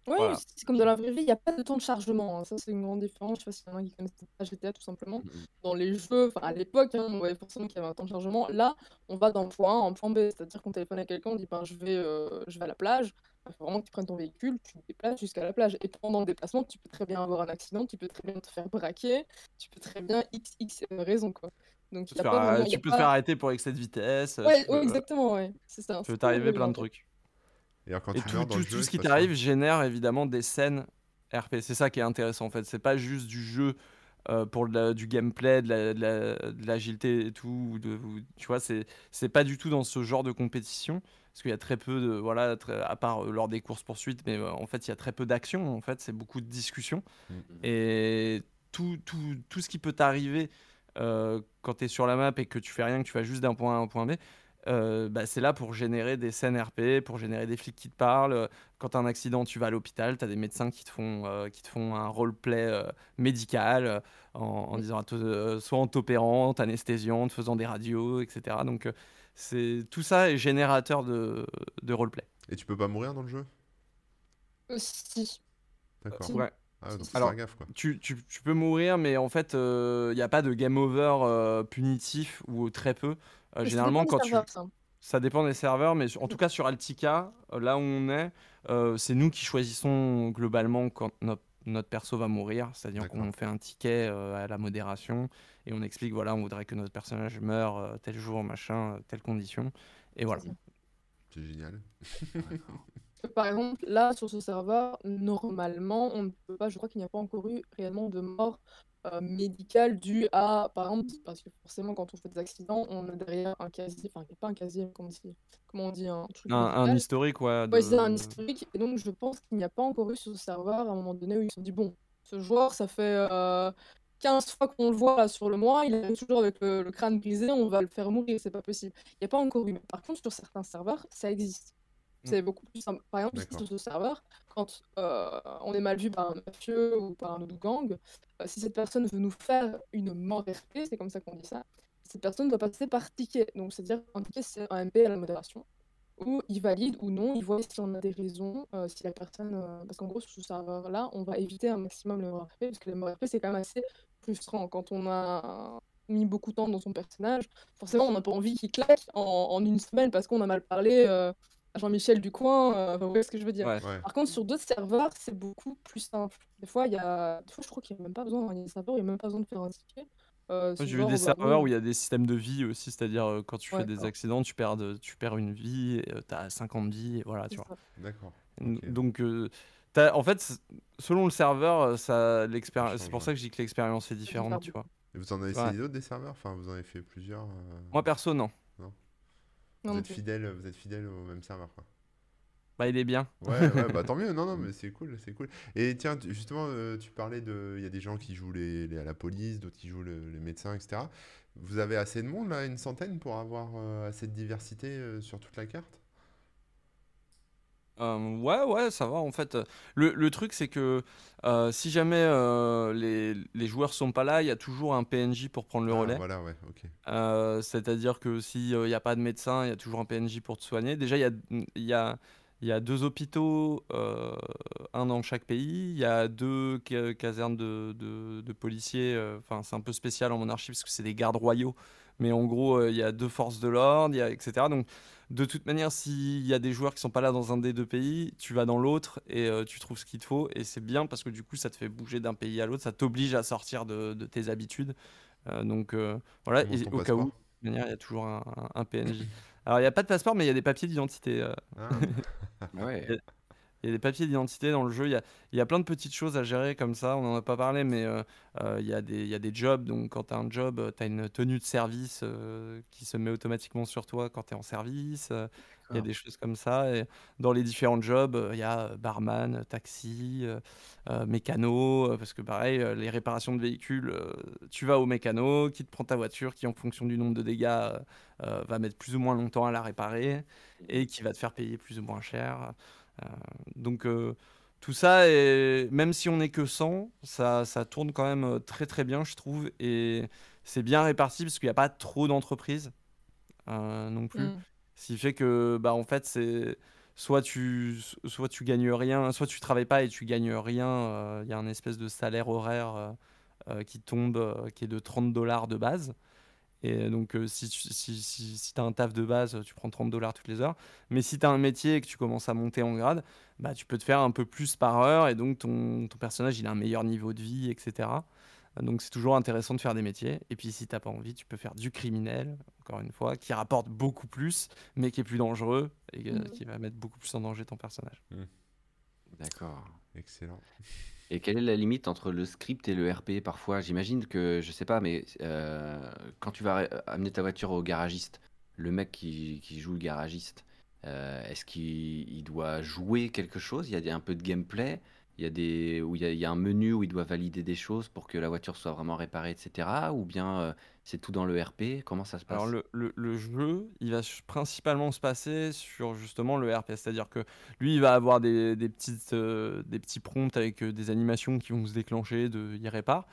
Oui, Voilà. c'est comme dans la vraie vie, il n'y a pas de temps de chargement. hein. Ça, c'est une grande différence. Je sais pas s'il y en a qui connaissent pas GTA tout simplement. mm, Dans les jeux, enfin à l'époque, hein, on voyait forcément qu'il y avait un temps de chargement. Là, on va d'un point A en point B. C'est-à-dire qu'on téléphone à quelqu'un, on dit ben, je, vais, euh, je vais à la plage. Il faut vraiment que tu prennes ton véhicule, tu te déplaces jusqu'à la plage. Et pendant le déplacement, tu peux très bien avoir un accident, tu peux très bien te faire braquer, tu peux très bien XX raison. Quoi. Donc, Tu y peux, a te pas faire, vraiment- il y tu a peux te pas- faire arrêter pour excès de vitesse. Ouais, tu peux, ouais, exactement, ouais. C'est ça. tu peux t'arriver plein de trucs. Et alors, quand Et tu tout, tout- ce qui t'arrive génère évidemment des scènes RP. C'est ça qui est intéressant en fait. C'est pas juste du jeu euh, pour la- du gameplay, de la- de la- l'agilité et tout. ou de- ou- tu vois, c'est c'est pas du tout dans ce genre de compétition. Parce qu'il y a très peu de. Voilà, très- à part euh, lors des courses-poursuites, mais euh, en fait, il y a très peu d'action. En fait, c'est beaucoup de discussions. Mm. Et tout, tout, tout ce qui peut t'arriver euh, quand tu es sur la map et que tu fais rien, que tu vas juste d'un point A à un point B, euh, bah, c'est là pour générer des scènes RP, pour générer des flics qui te parlent. Quand tu as un accident, tu vas à l'hôpital, tu as des médecins qui te font, euh, qui te font un roleplay euh, médical euh, en, en disant euh, soit en t'opérant, en t'anesthésiant, en te faisant des radios, etc. Donc euh, c'est tout ça est générateur de, de roleplay. Et tu peux pas mourir dans le jeu? Euh, si. D'accord. Si. Ouais. Ah, donc Alors, faire gaffe quoi. Tu, tu- tu peux mourir, mais en fait, il n'y a pas de game over euh, punitif ou très peu. Euh, généralement, dépend quand des tu, serveurs, ça. Ça dépend des serveurs, mais en tout cas sur Altica, euh, là où on est, euh, c'est nous qui choisissons globalement quand notre, notre perso va mourir. C'est-à-dire qu'on fait un ticket euh, à la modération et on explique voilà, on voudrait que notre personnage meure euh, tel jour, machin, euh, telle condition. Et voilà. C'est génial. <laughs> Par exemple, là, sur ce serveur, normalement, on ne peut pas, je crois qu'il n'y a pas encore eu réellement de mort euh, médicale due à, par exemple, parce que forcément, quand on fait des accidents, on a derrière un casier, enfin, pas un casier, on dit, comment on dit, un truc Un, historique, ouais. Ouais, c'est un de- historique, et donc je pense qu'il n'y a pas encore eu sur ce serveur à un moment donné où ils se sont dit, bon, ce joueur, ça fait euh, 15 fois qu'on le voit là sur le mois, il arrive toujours avec le, le crâne brisé, on va le faire mourir, c'est pas possible. Il n'y a pas encore eu, mais par contre, sur certains serveurs, ça existe. C'est beaucoup plus simple. Par exemple, sur ce serveur, quand euh, on est mal vu par un mafieux ou par un autre gang, euh, si cette personne veut nous faire une mort RP, c'est comme ça qu'on dit ça, cette personne doit passer par ticket. Donc, c'est-à-dire un ticket, c'est un MP à la modération où il valide ou non, il voit si on a des raisons, euh, si la personne... parce qu'en gros, sur ce serveur-là, on va éviter un maximum le mort RP, parce que le mort RP, c'est quand même assez frustrant. Quand on a mis beaucoup de temps dans son personnage, forcément, on n'a pas envie qu'il claque en, en une semaine parce qu'on a mal parlé Jean-Michel du coin, euh, enfin, vous voyez ce que je veux dire. Ouais. Ouais. Par contre, sur d'autres serveurs, c'est beaucoup plus simple. Des fois, il y a... Des fois je crois qu'il n'y a même pas besoin, il y a des serveurs où il n'y a même pas besoin de faire un ticket. Euh, J'ai vu des bah, serveurs où il y a des systèmes de vie aussi, c'est-à-dire euh, quand tu Ouais, fais des accidents, tu perds, de- tu perds une vie, tu as 50 vies, et voilà, tu vois. D'accord. Donc, euh, en fait, selon le serveur, euh, ça, l'expérience, c'est pour ça que je dis que l'expérience est différente, tu vois. Et vous en avez Ouais. essayé d'autres des serveurs? Enfin, vous en avez fait plusieurs euh, Moi, perso, non. Vous êtes fidèle, vous êtes fidèle au même serveur quoi. Bah, il est bien. Ouais, ouais, <laughs> bah tant mieux. Non, non, mais c'est cool, c'est cool. Et tiens, tu- justement, euh, tu parlais de, il y a des gens qui jouent les, les- à la police, d'autres qui jouent le- les médecins, etc. Vous avez assez de monde là, une centaine, pour avoir euh, assez de diversité euh, sur toute la carte? Euh, ouais, ouais, ça va. En fait, le, le truc, c'est que euh, si jamais euh, les, les joueurs sont pas là, il y a toujours un PNJ pour prendre le Ah, relais. Voilà, ouais, ok. Euh, C'est-à-dire que s'il n'y a pas de médecin, il y a toujours un PNJ pour te soigner. Déjà, il y a, il y a, il y a deux hôpitaux, euh, un dans chaque pays. Il y a deux ca- casernes de, de- de policiers. euh, Enfin, c'est un peu spécial en monarchie parce que c'est des gardes royaux. Mais en gros, euh, il y a deux forces de l'ordre, il y a- etc. Donc, de toute manière, s'il y a des joueurs qui sont pas là dans un des deux pays, tu vas dans l'autre et euh, tu trouves ce qu'il te faut. Et c'est bien parce que du coup, ça te fait bouger d'un pays à l'autre. Ça t'oblige à sortir de, de tes habitudes. Euh, donc, euh, voilà. Et au cas où, passeport? de toute manière, il y a toujours un, un- un PNJ. Alors, il n'y a pas de passeport, mais il y a des papiers d'identité. Ah <laughs> ouais. Il y a des papiers d'identité dans le jeu. Il y a, il y a plein de petites choses à gérer comme ça. On n'en a pas parlé, mais euh, euh, il, y a des, il y a des jobs. Donc, quand tu as un job, tu as une tenue de service euh, qui se met automatiquement sur toi quand tu es en service. Euh, Il y a des choses comme ça. Et dans les différents jobs, euh, il y a euh, barman, taxi, euh, euh, mécano. euh, Parce que, pareil, euh, les réparations de véhicules, euh, tu vas au mécano qui te prend ta voiture, qui, en fonction du nombre de dégâts, euh, euh, va mettre plus ou moins longtemps à la réparer et qui va te faire payer plus ou moins cher. Euh, donc euh, tout ça, et même si on n'est que 100, ça, ça tourne quand même euh, très très bien, je trouve. Et c'est bien réparti parce qu'il n'y a pas trop d'entreprises. euh, non plus. Mm. Ce qui fait que, bah, en fait, c'est soit tu, soit tu gagnes rien, soit tu travailles pas et tu gagnes rien. euh, Il y a un espèce de salaire horaire euh, qui tombe, qui est de 30 dollars de base. Et donc, euh, si tu si, si, si as un taf de base, tu prends 30 dollars toutes les heures. Mais si tu as un métier et que tu commences à monter en grade, bah, tu peux te faire un peu plus par heure et donc ton, ton personnage il a un meilleur niveau de vie, etc. Donc, c'est toujours intéressant de faire des métiers. Et puis, si t'as pas envie, tu peux faire du criminel, encore une fois, qui rapporte beaucoup plus, mais qui est plus dangereux et euh, Mhm. qui va mettre beaucoup plus en danger ton personnage. D'accord. Excellent. Et quelle est la limite entre le script et le RP parfois? J'imagine que, je sais pas, mais euh, quand tu vas amener ta voiture au garagiste, le mec qui, joue le garagiste, euh, est-ce qu'il il doit jouer quelque chose? Il y a un peu de gameplay? Il y a des, où il y a, il y a un menu où il doit valider des choses pour que la voiture soit vraiment réparée, etc. Ou bien euh, c'est tout dans le RP? Comment ça se Alors passe? le, le- le jeu, il va principalement se passer sur justement le RP, c'est-à-dire que lui, il va avoir des, des petites, euh, des petits prompts avec euh, des animations qui vont se déclencher de il répare.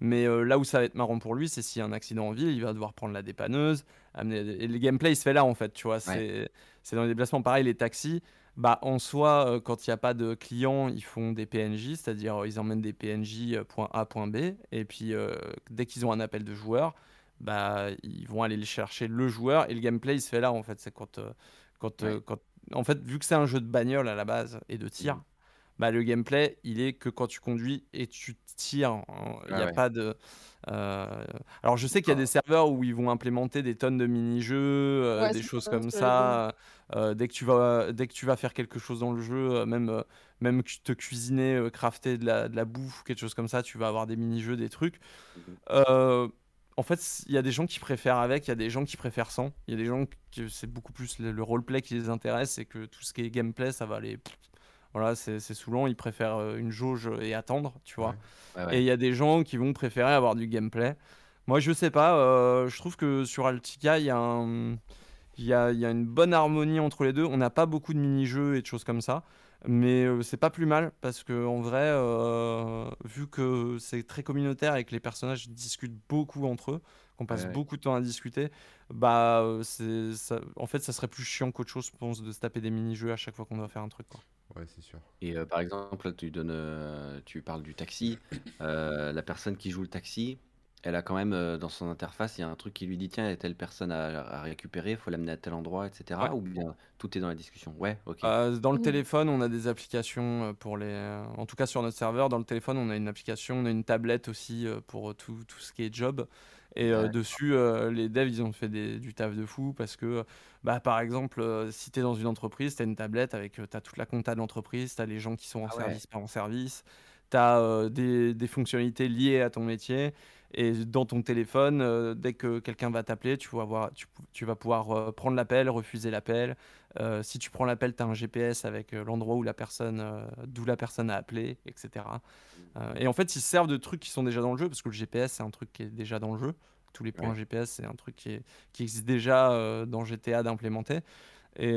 Mais là où ça va être marrant pour lui, c'est s'il y a un accident en ville, il va devoir prendre la dépanneuse, amener... Et le gameplay, il se fait là, en fait, tu vois. C'est c'est dans les déplacements. Pareil, les taxis, bah, en soi, euh, quand il n'y a pas de clients, ils font des PNJ, c'est-à-dire euh, ils emmènent des PNJ euh, point A, point B. Et puis, euh, dès qu'ils ont un appel de joueur, bah, ils vont aller le chercher le joueur. Et le gameplay, il se fait là, en fait. C'est quand, euh, quand, euh, quand... En fait, vu que c'est un jeu de bagnole à la base et de tir, Mhm. bah, le gameplay, il est que quand tu conduis et tu tires. hein. Il n'y Ah a ouais. pas de. Euh, Alors, je sais qu'il y a des serveurs où ils vont implémenter des tonnes de mini-jeux, euh, Ouais, des c'est choses ça, comme ça. euh, dès, que tu vas, dès que tu vas faire quelque chose dans le jeu, euh, même, euh, même te cuisiner, euh, crafter de la, de la bouffe, quelque chose comme ça, tu vas avoir des mini-jeux, des trucs. Mhm. Euh, en fait, il y a des gens qui préfèrent avec, il y a des gens qui préfèrent sans. Il y a des gens que c'est beaucoup plus le, le roleplay qui les intéresse et que tout ce qui est gameplay, ça va les. Voilà, c'est saoulant. Ils préfèrent euh, une jauge et attendre, tu vois. Ouais. Ouais, Et il y a des gens qui vont préférer avoir du gameplay. Moi, je sais pas. euh, je trouve que sur Altica, il y a un- il y a, il y a une bonne harmonie entre les deux. On n'a pas beaucoup de mini-jeux et de choses comme ça. Mais euh, c'est pas plus mal parce que en vrai, euh, vu que c'est très communautaire et que les personnages discutent beaucoup entre eux, qu'on passe Ouais, ouais. beaucoup de temps à discuter, bah ça- en fait ça serait plus chiant qu'autre chose, je pense, de se taper des mini-jeux à chaque fois qu'on doit faire un truc. Quoi. Ouais, c'est sûr. Et euh, par exemple, tu donnes, euh, tu parles du taxi. euh, la personne qui joue le taxi, elle a quand même euh, dans son interface, il y a un truc qui lui dit tiens, il y a telle personne à, à récupérer, il faut l'amener à tel endroit, etc. Ouais. Ou bien tout est dans la discussion? Ouais, ok. Euh, dans le téléphone, on a des applications euh, pour les. En tout cas, sur notre serveur, dans le téléphone, on a une application, on a une tablette aussi pour tout, tout ce qui est job. Et euh, Ouais. dessus, euh, les devs, ils ont fait des- du taf de fou parce que, bah, par exemple, euh, si tu es dans une entreprise, tu as une tablette avec tu as toute la compta de l'entreprise, tu as les gens qui sont en Ah ouais. service, pas en service, tu as des, des fonctionnalités liées à ton métier. Et dans ton téléphone, euh, dès que quelqu'un va t'appeler, tu, vas voir- tu, tu vas pouvoir euh, prendre l'appel, refuser l'appel. Euh, si tu prends l'appel, tu as un GPS avec l'endroit où la personne, d'où la personne a appelé, etc. Et en fait, ils se servent de trucs qui sont déjà dans le jeu, parce que le GPS, c'est un truc qui est déjà dans le jeu. Tous les points Ouais. GPS, c'est un truc qui, est- qui existe déjà dans GTA d'implémenter. Et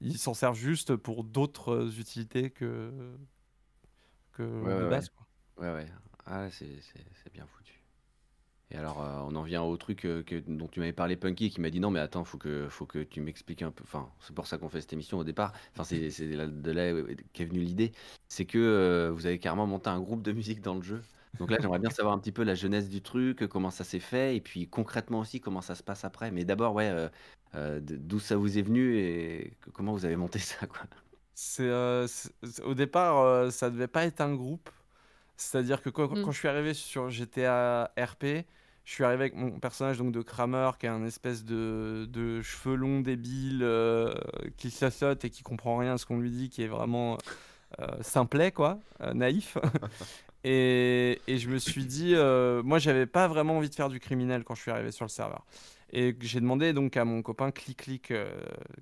ils s'en servent juste pour d'autres utilités que, que Ouais, de base. quoi. Ouais, ouais. Ah, c'est bien foutu. Et alors, euh, on en vient au truc euh, que, dont tu m'avais parlé, Punky, qui m'a dit non, mais attends, faut que, faut que tu m'expliques un peu. Enfin, c'est pour ça qu'on fait cette émission au départ. Enfin, c'est <laughs> de là qu'est venue l'idée. C'est que euh, vous avez carrément monté un groupe de musique dans le jeu. Donc là, j'aimerais bien savoir un petit peu la jeunesse du truc, comment ça s'est fait, et puis concrètement aussi, comment ça se passe après. Mais d'abord, ouais, euh, euh, d'où ça vous est venu et comment vous avez monté ça, quoi? C'est, euh, au départ, euh, ça devait pas être un groupe. C'est-à-dire que quand, Mm. quand je suis arrivé sur GTA RP, je suis arrivé avec mon personnage donc de Kramer, qui est un espèce de, de cheveux longs débile, euh, qui saute et qui comprend rien à ce qu'on lui dit, qui est vraiment euh, simplet, quoi, euh, naïf. <laughs> et, et je me suis dit, euh, moi, j'avais pas vraiment envie de faire du criminel quand je suis arrivé sur le serveur. Et j'ai demandé donc à mon copain Click Click, euh,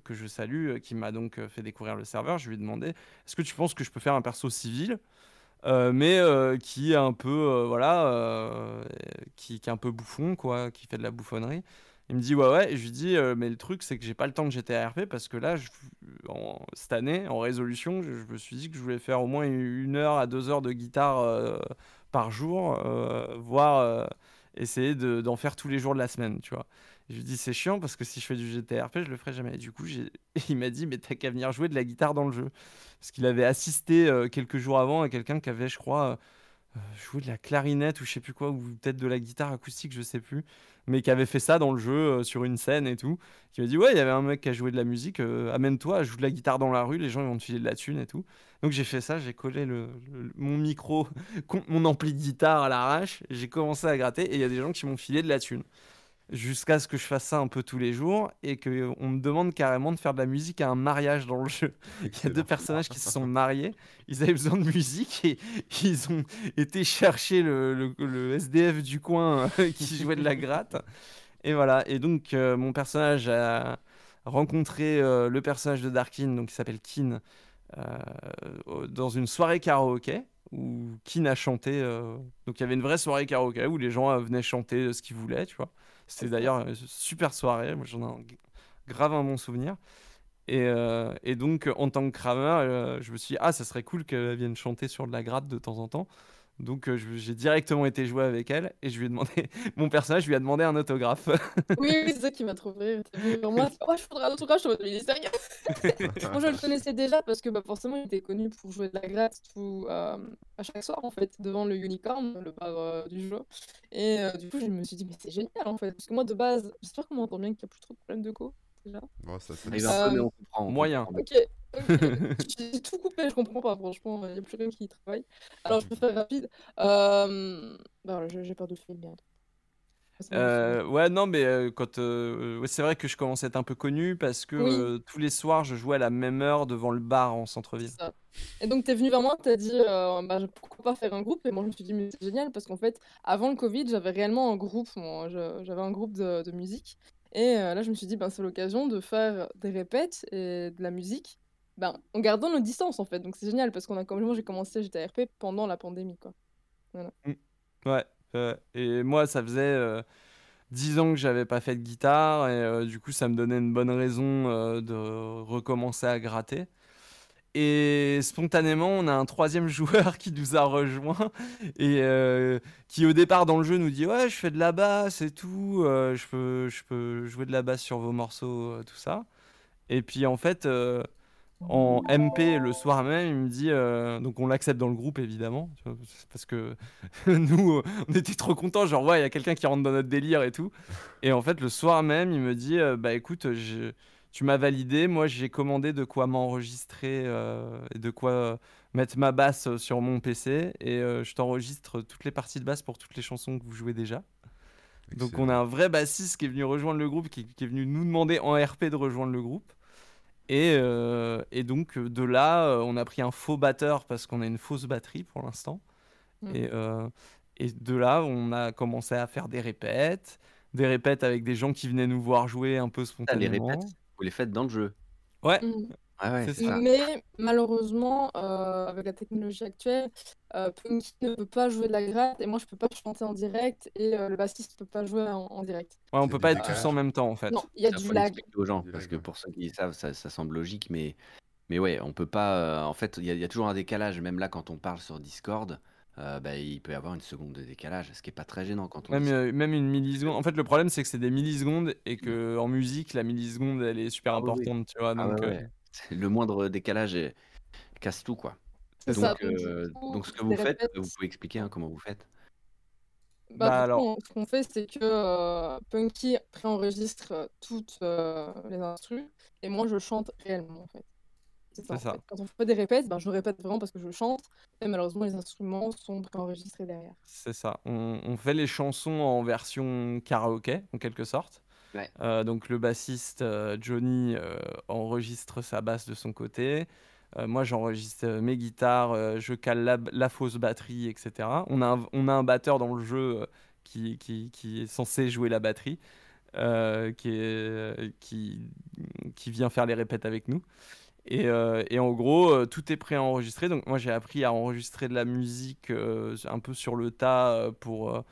que je salue, qui m'a donc fait découvrir le serveur, je lui ai demandé est-ce que tu penses que je peux faire un perso civil? Euh, mais euh, qui est un peu euh, voilà qui, est un peu bouffon quoi qui fait de la bouffonnerie il me dit ouais ouais et je lui dis mais le truc c'est que j'ai pas le temps que j'étais à RP parce que là cette année en résolution je, me suis dit que je voulais faire au moins une heure à deux heures de guitare par jour voire essayer de- d'en faire tous les jours de la semaine, tu vois. Je lui dis c'est chiant parce que si je fais du GTRP, je le ferai jamais. Du coup, <laughs> il m'a dit mais t'as qu'à venir jouer de la guitare dans le jeu. Parce qu'il avait assisté euh, quelques jours avant à quelqu'un qui avait, je crois, euh, joué de la clarinette ou je sais plus quoi, ou peut-être de la guitare acoustique, je sais plus, mais qui avait fait ça dans le jeu euh, sur une scène et tout. Qui m'a dit ouais, il y avait un mec qui a joué de la musique, euh, amène-toi, joue de la guitare dans la rue, les gens vont te filer de la thune et tout. Donc j'ai fait ça, j'ai collé le, mon micro <laughs> mon ampli de guitare à l'arrache, j'ai commencé à gratter et il y a des gens qui m'ont filé de la thune. Jusqu'à ce que je fasse ça un peu tous les jours et qu'on me demande carrément de faire de la musique à un mariage dans le jeu. <laughs> Il y a deux personnages qui se sont mariés, ils avaient besoin de musique et <laughs> ils ont été chercher le, le- SDF du coin euh, qui jouait de la gratte. Et voilà, et donc euh, mon personnage a rencontré euh, le personnage de Darkin, donc qui s'appelle Kin, euh, dans une soirée karaoké où Kin a chanté. euh, donc il y avait une vraie soirée karaoké où les gens euh, venaient chanter euh, ce qu'ils voulaient, tu vois. C'était d'ailleurs une super soirée, j'en ai grave un bon souvenir. Et, euh, donc, en tant que crameur, euh, je me suis dit, ah, ça serait cool qu'elle vienne chanter sur de la gratte de temps en temps. Donc, euh, je- j'ai directement été jouer avec elle et je lui ai demandé, <laughs> mon personnage lui a demandé un autographe. <laughs> Oui, oui, c'est ça qui m'a vers moi, oh, je faudrais un autographe, je est sérieux? <laughs> Moi, je le connaissais déjà parce que bah, forcément, il était connu pour jouer de la gratte tout, euh, à chaque soir, en fait, devant le Unicorn, le bar euh, du jeu. Et euh, du coup, je me suis dit, mais c'est génial, en fait. Parce que moi, de base, j'espère qu'on m'entend bien qu'il n'y a plus trop de problèmes de co, déjà. Bon, ça, ça- un peu, mais Euh, on comprend. on moyen. comprend. Ok. <laughs> J'ai tout coupé, je comprends pas, franchement, il n'y a plus rien qui travaille. Alors, je peux faire rapide. Euh... Bah, j'ai perdu le fil, merde. C'est bon, Euh, ouais, non, mais euh, quand euh, ouais, c'est vrai que je commence à être un peu connu parce que Oui. euh, tous les soirs, je jouais à la même heure devant le bar en centre-ville. C'est ça. Et donc, t'es venu vers moi, t'as dit euh, bah, pourquoi pas faire un groupe? Et moi, je me suis dit, mais c'est génial parce qu'en fait, avant le Covid, j'avais réellement un groupe. J'avais un groupe de, de musique. Et euh, là, je me suis dit, ben, c'est l'occasion de faire des répètes et de la musique ben, en gardant nos distances en fait. Donc, c'est génial parce qu'on a, comme j'ai commencé JTRP pendant la pandémie. Quoi. Ouais, euh, et moi, ça faisait euh, 10 ans que j'avais pas fait de guitare, et euh, du coup, ça me donnait une bonne raison euh, de recommencer à gratter. Et spontanément, on a un troisième joueur qui nous a rejoint et euh, qui, au départ, dans le jeu, nous dit Ouais, je fais de la basse et tout, euh, je peux, je peux jouer de la basse sur vos morceaux, euh, tout ça. Et puis, en fait, en MP le soir même, il me dit donc on l'accepte dans le groupe évidemment parce que <laughs> nous on était trop contents genre ouais il y a quelqu'un qui rentre dans notre délire et tout et en fait le soir même il me dit bah écoute je- tu m'as validé moi j'ai commandé de quoi m'enregistrer euh, et de quoi euh, mettre ma basse sur mon PC et euh, je t'enregistre toutes les parties de basse pour toutes les chansons que vous jouez déjà donc on a un vrai bassiste qui est venu rejoindre le groupe, qui, qui est venu nous demander en RP de rejoindre le groupe. Et, euh, et donc euh, de là, euh, on a pris un faux batteur parce qu'on a une fausse batterie pour l'instant. Mm. Et, euh, et de là, on a commencé à faire des répètes, des répètes avec des gens qui venaient nous voir jouer un peu Ah, les spontanément. répètes, vous les faites dans le jeu. Ouais, Mhm. Ah ouais. Mais malheureusement, euh, avec la technologie actuelle, euh, Punky ne peut pas jouer de la gratte et moi je peux pas chanter en direct et euh, le bassiste peut pas jouer en, en direct. ouais, on peut pas être tous en même temps en fait. Non, il y a Ça, du lag. aux gens, Du parce lag, que pour ceux qui savent, ça, ça semble logique, mais, mais ouais, on peut pas. euh, en fait, il y, y a toujours un décalage, même là quand on parle sur Discord, euh, bah, il peut y avoir une seconde de décalage, ce qui est pas très gênant quand on Même, dit ça. euh, même une milliseconde. En fait, le problème, c'est que c'est des millisecondes et que en musique, la milliseconde, elle est super Ah oui, oui. importante, tu vois. Ah Donc, ouais, euh, ouais. <laughs> Le moindre décalage est- casse tout, quoi. C'est Donc, ça. Donc, du euh, coup, donc ce que des vous faites, répètes. vous pouvez expliquer hein, comment vous faites. Bah, Bah, du coup, alors- on- ce qu'on fait, c'est que euh, Punky préenregistre euh, toutes euh, les instrus et moi je chante réellement en fait. C'est ça, en ça. fait. Quand on fait des répètes, ben, je répète vraiment parce que je chante et malheureusement les instruments sont préenregistrés derrière. C'est ça. On, on fait les chansons en version karaoké, en quelque sorte. Ouais. Euh, donc le bassiste euh, Johnny euh, enregistre sa basse de son côté. Moi, j'enregistre mes guitares, je cale la, la fausse batterie, etc. On a un, on a un batteur dans le jeu qui, qui, qui est censé jouer la batterie, euh, qui, est, qui, qui vient faire les répètes avec nous. Et, euh, et en gros, euh, tout est enregistrer. Donc moi, j'ai appris à enregistrer de la musique euh, un peu sur le tas pour,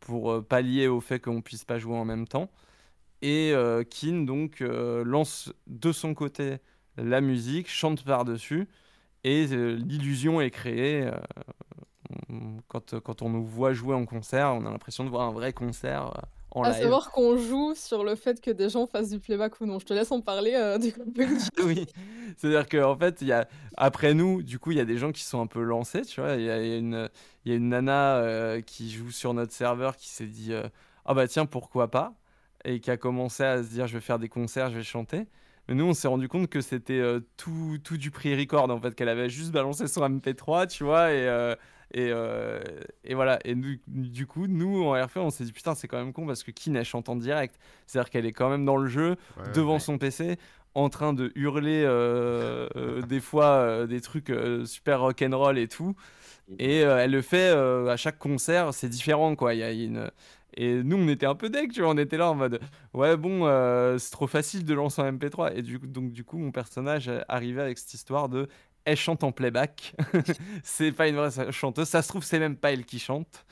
pour pallier au fait qu'on puisse pas jouer en même temps. Et Kin donc lance de son côté la musique, chante par-dessus, et l'illusion est créée. quand, quand on nous voit jouer en concert, on a l'impression de voir un vrai concert en À live. savoir qu'on joue sur le fait que des gens fassent du playback ou non. Je te laisse en parler euh, du coup. <laughs> Oui, c'est-à-dire qu'en fait, y a, après nous, du coup, il y a des gens qui sont un peu lancés, tu vois. Il y a, une, y a une nana euh, qui joue sur notre serveur qui s'est dit euh, Ah bah tiens, pourquoi pas? Et qui a commencé à se dire Je vais faire des concerts, je vais chanter. Mais nous, on s'est rendu compte que c'était tout, tout du pre-record, en fait, qu'elle avait juste balancé son MP3, tu vois, et, et, euh, et voilà. Et nous- du coup, nous, en RP, on s'est dit Putain, c'est quand même con parce que Kin, elle chante en direct. C'est-à-dire qu'elle est quand même dans le jeu, Ouais, devant ouais. son PC en train de hurler euh, euh, des fois euh, des trucs euh, super rock'n'roll et tout et euh, elle le fait euh, à chaque concert c'est différent quoi il y a une et nous on était un peu deck tu vois on était là en mode ouais bon euh, c'est trop facile de lancer un MP3 et du coup donc du coup mon personnage arrivait avec cette histoire de elle chante en playback <laughs> c'est pas une vraie chanteuse ça se trouve c'est même pas elle qui chante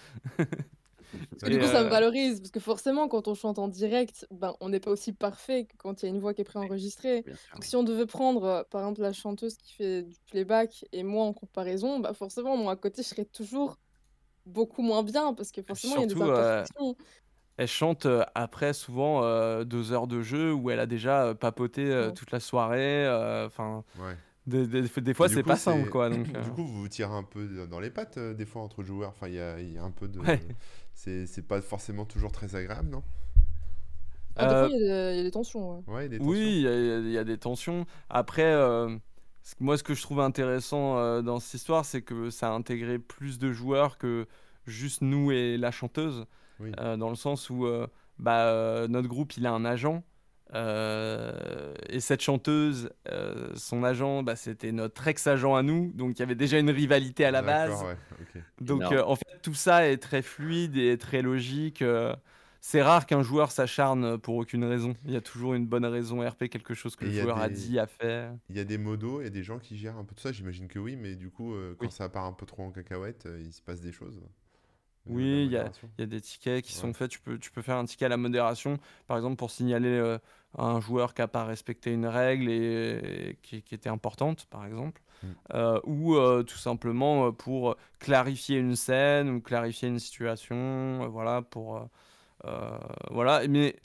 Parce que du Et, coup, ça me euh, valorise. Parce que forcément, quand on chante en direct, ben, on n'est pas aussi parfait que quand il y a une voix qui est préenregistrée. Donc, si on devait prendre, euh, par exemple, la chanteuse qui fait du playback et moi en comparaison, bah forcément, moi à côté, je serais toujours beaucoup moins bien parce que forcément, il y a des euh, imperfections. Elle chante euh, après souvent euh, deux heures de jeu où elle a déjà euh, papoté euh, Ouais. toute la soirée. euh, Enfin, Ouais. Des, des- des fois c'est pas simple quoi. Donc, <laughs> euh, Du coup, vous vous tirez un peu dans les pattes euh, des fois entre joueurs. Enfin, il y a, il y a un peu de. Ouais. C'est c'est pas forcément toujours très agréable, non? Ah, des euh, fois, il y, a des- il y a des tensions. ouais. Ouais, des oui, il y, a- il y a des tensions. Après, euh, moi ce que je trouve intéressant euh, dans cette histoire, c'est que ça a intégré plus de joueurs que juste nous et la chanteuse. Oui. Euh, dans le sens où euh, bah, euh, notre groupe il a un agent euh, et cette chanteuse, euh, son agent, bah, c'était notre ex-agent à nous, donc il y avait déjà une rivalité à la base. Ouais. Donc euh, en fait tout ça est très fluide et très logique. euh, c'est rare qu'un joueur s'acharne pour aucune raison. Il y a toujours une bonne raison RP, quelque chose que Et le a joueur a dit, a fait. Il y a des modos, il y a des gens qui gèrent un peu tout ça. J'imagine que oui, mais du coup, euh, quand Oui. ça part un peu trop en cacahuète, euh, il se passe des choses. De Oui, il y a- y des tickets qui sont faits. Tu peux, tu peux faire un ticket à la modération, par exemple pour signaler euh, un joueur qui n'a pas respecté une règle et, et qui, qui était importante, par exemple. Mm. Euh, ou euh, tout simplement euh, pour clarifier une scène ou clarifier une situation. euh, voilà, pour. euh, euh, voilà. Mais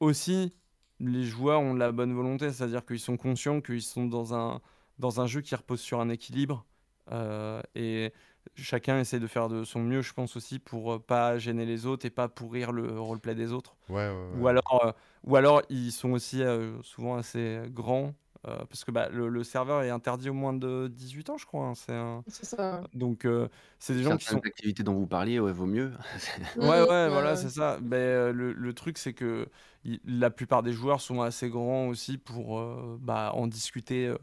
aussi, les joueurs ont de la bonne volonté, c'est-à-dire qu'ils sont conscients qu'ils sont dans un, dans un jeu qui repose sur un équilibre. euh, et chacun essaie de faire de son mieux, je pense aussi, pour euh, pas gêner les autres et pas pourrir le roleplay des autres. Ouais, ouais, ouais. Ou alors, euh, ou alors ils sont aussi euh, souvent assez grands. euh, parce que bah, le, le serveur est interdit au moins de 18 ans, je crois. hein, c'est un- ça. Donc, euh, c'est des gens qui sont. Activités dont vous parliez, ouais, vaut mieux. <laughs> Ouais, ouais, voilà, c'est ça. Mais euh, le, le truc, c'est que la plupart des joueurs sont assez grands aussi pour euh, bah, en discuter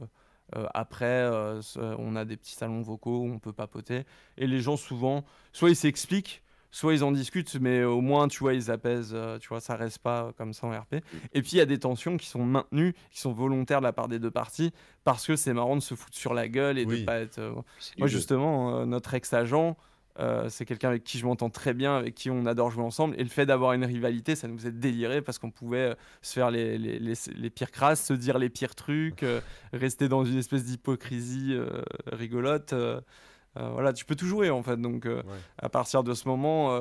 euh, après. euh, on a des petits salons vocaux où on peut papoter. Et les gens, souvent, soit ils s'expliquent, soit ils en discutent, mais au moins, tu vois, ils apaisent. euh, tu vois, ça reste pas comme ça en RP. Et puis, il y a des tensions qui sont maintenues, qui sont volontaires de la part des deux parties, parce que c'est marrant de se foutre sur la gueule et Oui. de pas être. moi, justement, notre ex-agent, euh, c'est quelqu'un avec qui je m'entends très bien, avec qui on adore jouer ensemble. Et le fait d'avoir une rivalité, ça nous faisait délirer parce qu'on pouvait euh, se faire les, les, les- les pires crasses, se dire les pires trucs, euh, <laughs> rester dans une espèce d'hypocrisie euh, rigolote. voilà, tu peux tout jouer en fait. Donc, Ouais. à partir de ce moment,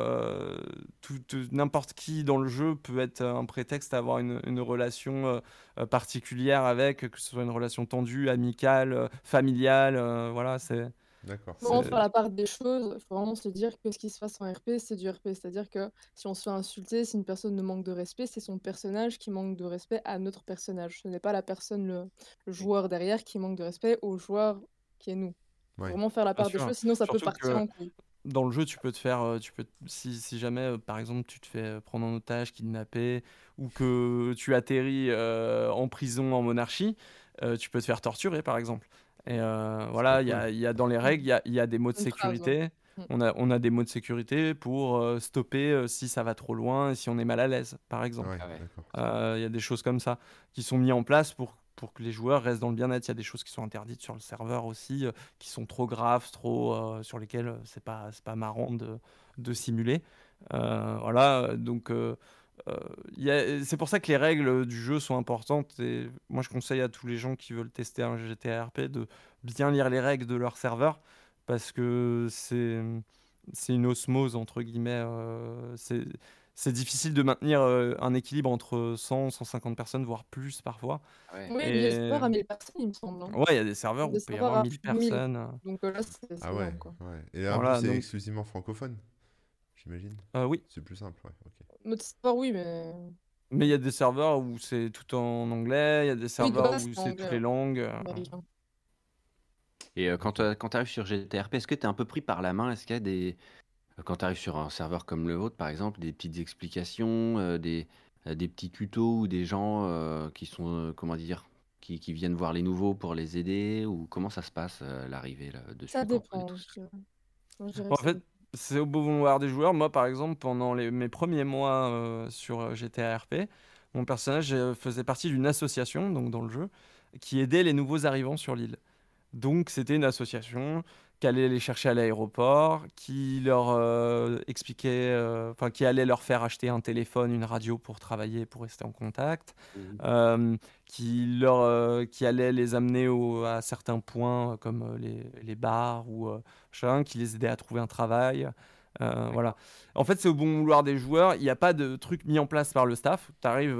n'importe qui dans le jeu peut être un prétexte à avoir une, une relation particulière avec, que ce soit une relation tendue, amicale, familiale. voilà, c'est. D'accord. Faut faire la part des choses. Il faut vraiment se dire que ce qui se passe en RP, c'est du RP. C'est-à-dire que si on se fait insulter, si une personne ne manque de respect, c'est son personnage qui manque de respect à notre personnage. Ce n'est pas la personne, le, le joueur derrière, qui manque de respect au joueur qui est nous. Faut Ouais. vraiment faire la Bien part des sûr. choses, sinon ça peut partir que- en couille. dans le jeu, tu peux te faire, euh, tu peux, si, si jamais, euh, par exemple, tu te fais euh, prendre en otage, kidnapper, ou que tu atterris euh, en prison en monarchie, euh, tu peux te faire torturer, par exemple. Et euh, voilà, il y a, il y a dans les règles, il y a, il y a des modes de Une phrase, sécurité. Mm. On a, on a des modes de sécurité pour euh, stopper euh, si ça va trop loin et si on est mal à l'aise, par exemple. Ouais. Il y a des choses comme ça qui sont mises en place pour, pour que les joueurs restent dans le bien-être. Il y a des choses qui sont interdites sur le serveur aussi, euh, qui sont trop graves, trop euh, sur lesquelles c'est pas c'est pas marrant de, de simuler. Euh, voilà, donc euh, il y a- c'est pour ça que les règles du jeu sont importantes. Et moi, je conseille à tous les gens qui veulent tester un GTA RP de bien lire les règles de leur serveur parce que c'est c'est une osmose entre guillemets. euh, c'est c'est difficile de maintenir euh, un équilibre entre 100, 150 personnes, voire plus parfois. Ouais. Oui, Et- mais les serveurs à 1000 personnes, il me semble. hein. Ouais, il y a des serveurs où Des il peut y avoir à 1000 plus de 1000. personnes. Donc euh, là, c'est Ah ouais, ouais. Et Voilà, c'est donc- exclusivement francophone, j'imagine. Euh, oui, C'est plus simple, ouais. ok. Notre serveur, oui, mais. mais il y a des serveurs où c'est tout en anglais, il y a des serveurs où c'est toutes les langues. euh, américain. Et euh, quand, tu arrives sur GTRP, est-ce que tu es un peu pris par la main? Est-ce qu'il y a des. euh, Quand tu arrives sur un serveur comme le vôtre, par exemple, des petites explications, euh, des, euh, des petits tutos ou des gens euh, qui sont, euh, comment dire, qui, qui viennent voir les nouveaux pour les aider? Ou comment ça se passe, euh, l'arrivée là, dessus Ça dépend. tout je je En fait, dépend. C'est au beau vouloir des joueurs. Moi, par exemple, pendant mes premiers mois euh, sur euh, GTA RP, mon personnage euh, faisait partie d'une association, donc dans le jeu, qui aidait les nouveaux arrivants sur l'île. Donc, c'était une association qui allait les chercher à l'aéroport, qui leur euh, expliquait, euh, enfin, qui allait leur faire acheter un téléphone, une radio pour travailler, pour rester en contact Mhm. euh, qui, leur, euh, qui allait les amener au- à certains points comme euh, les, les bars ou euh, machin, qui les aidait à trouver un travail. Euh, voilà. En fait, c'est au bon vouloir des joueurs. Il n'y a pas de truc mis en place par le staff. Tu arrives,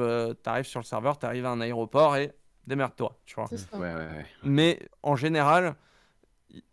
sur le serveur, tu arrives à un aéroport et démerde-toi. Tu vois. Ouais, ouais. Mais en général,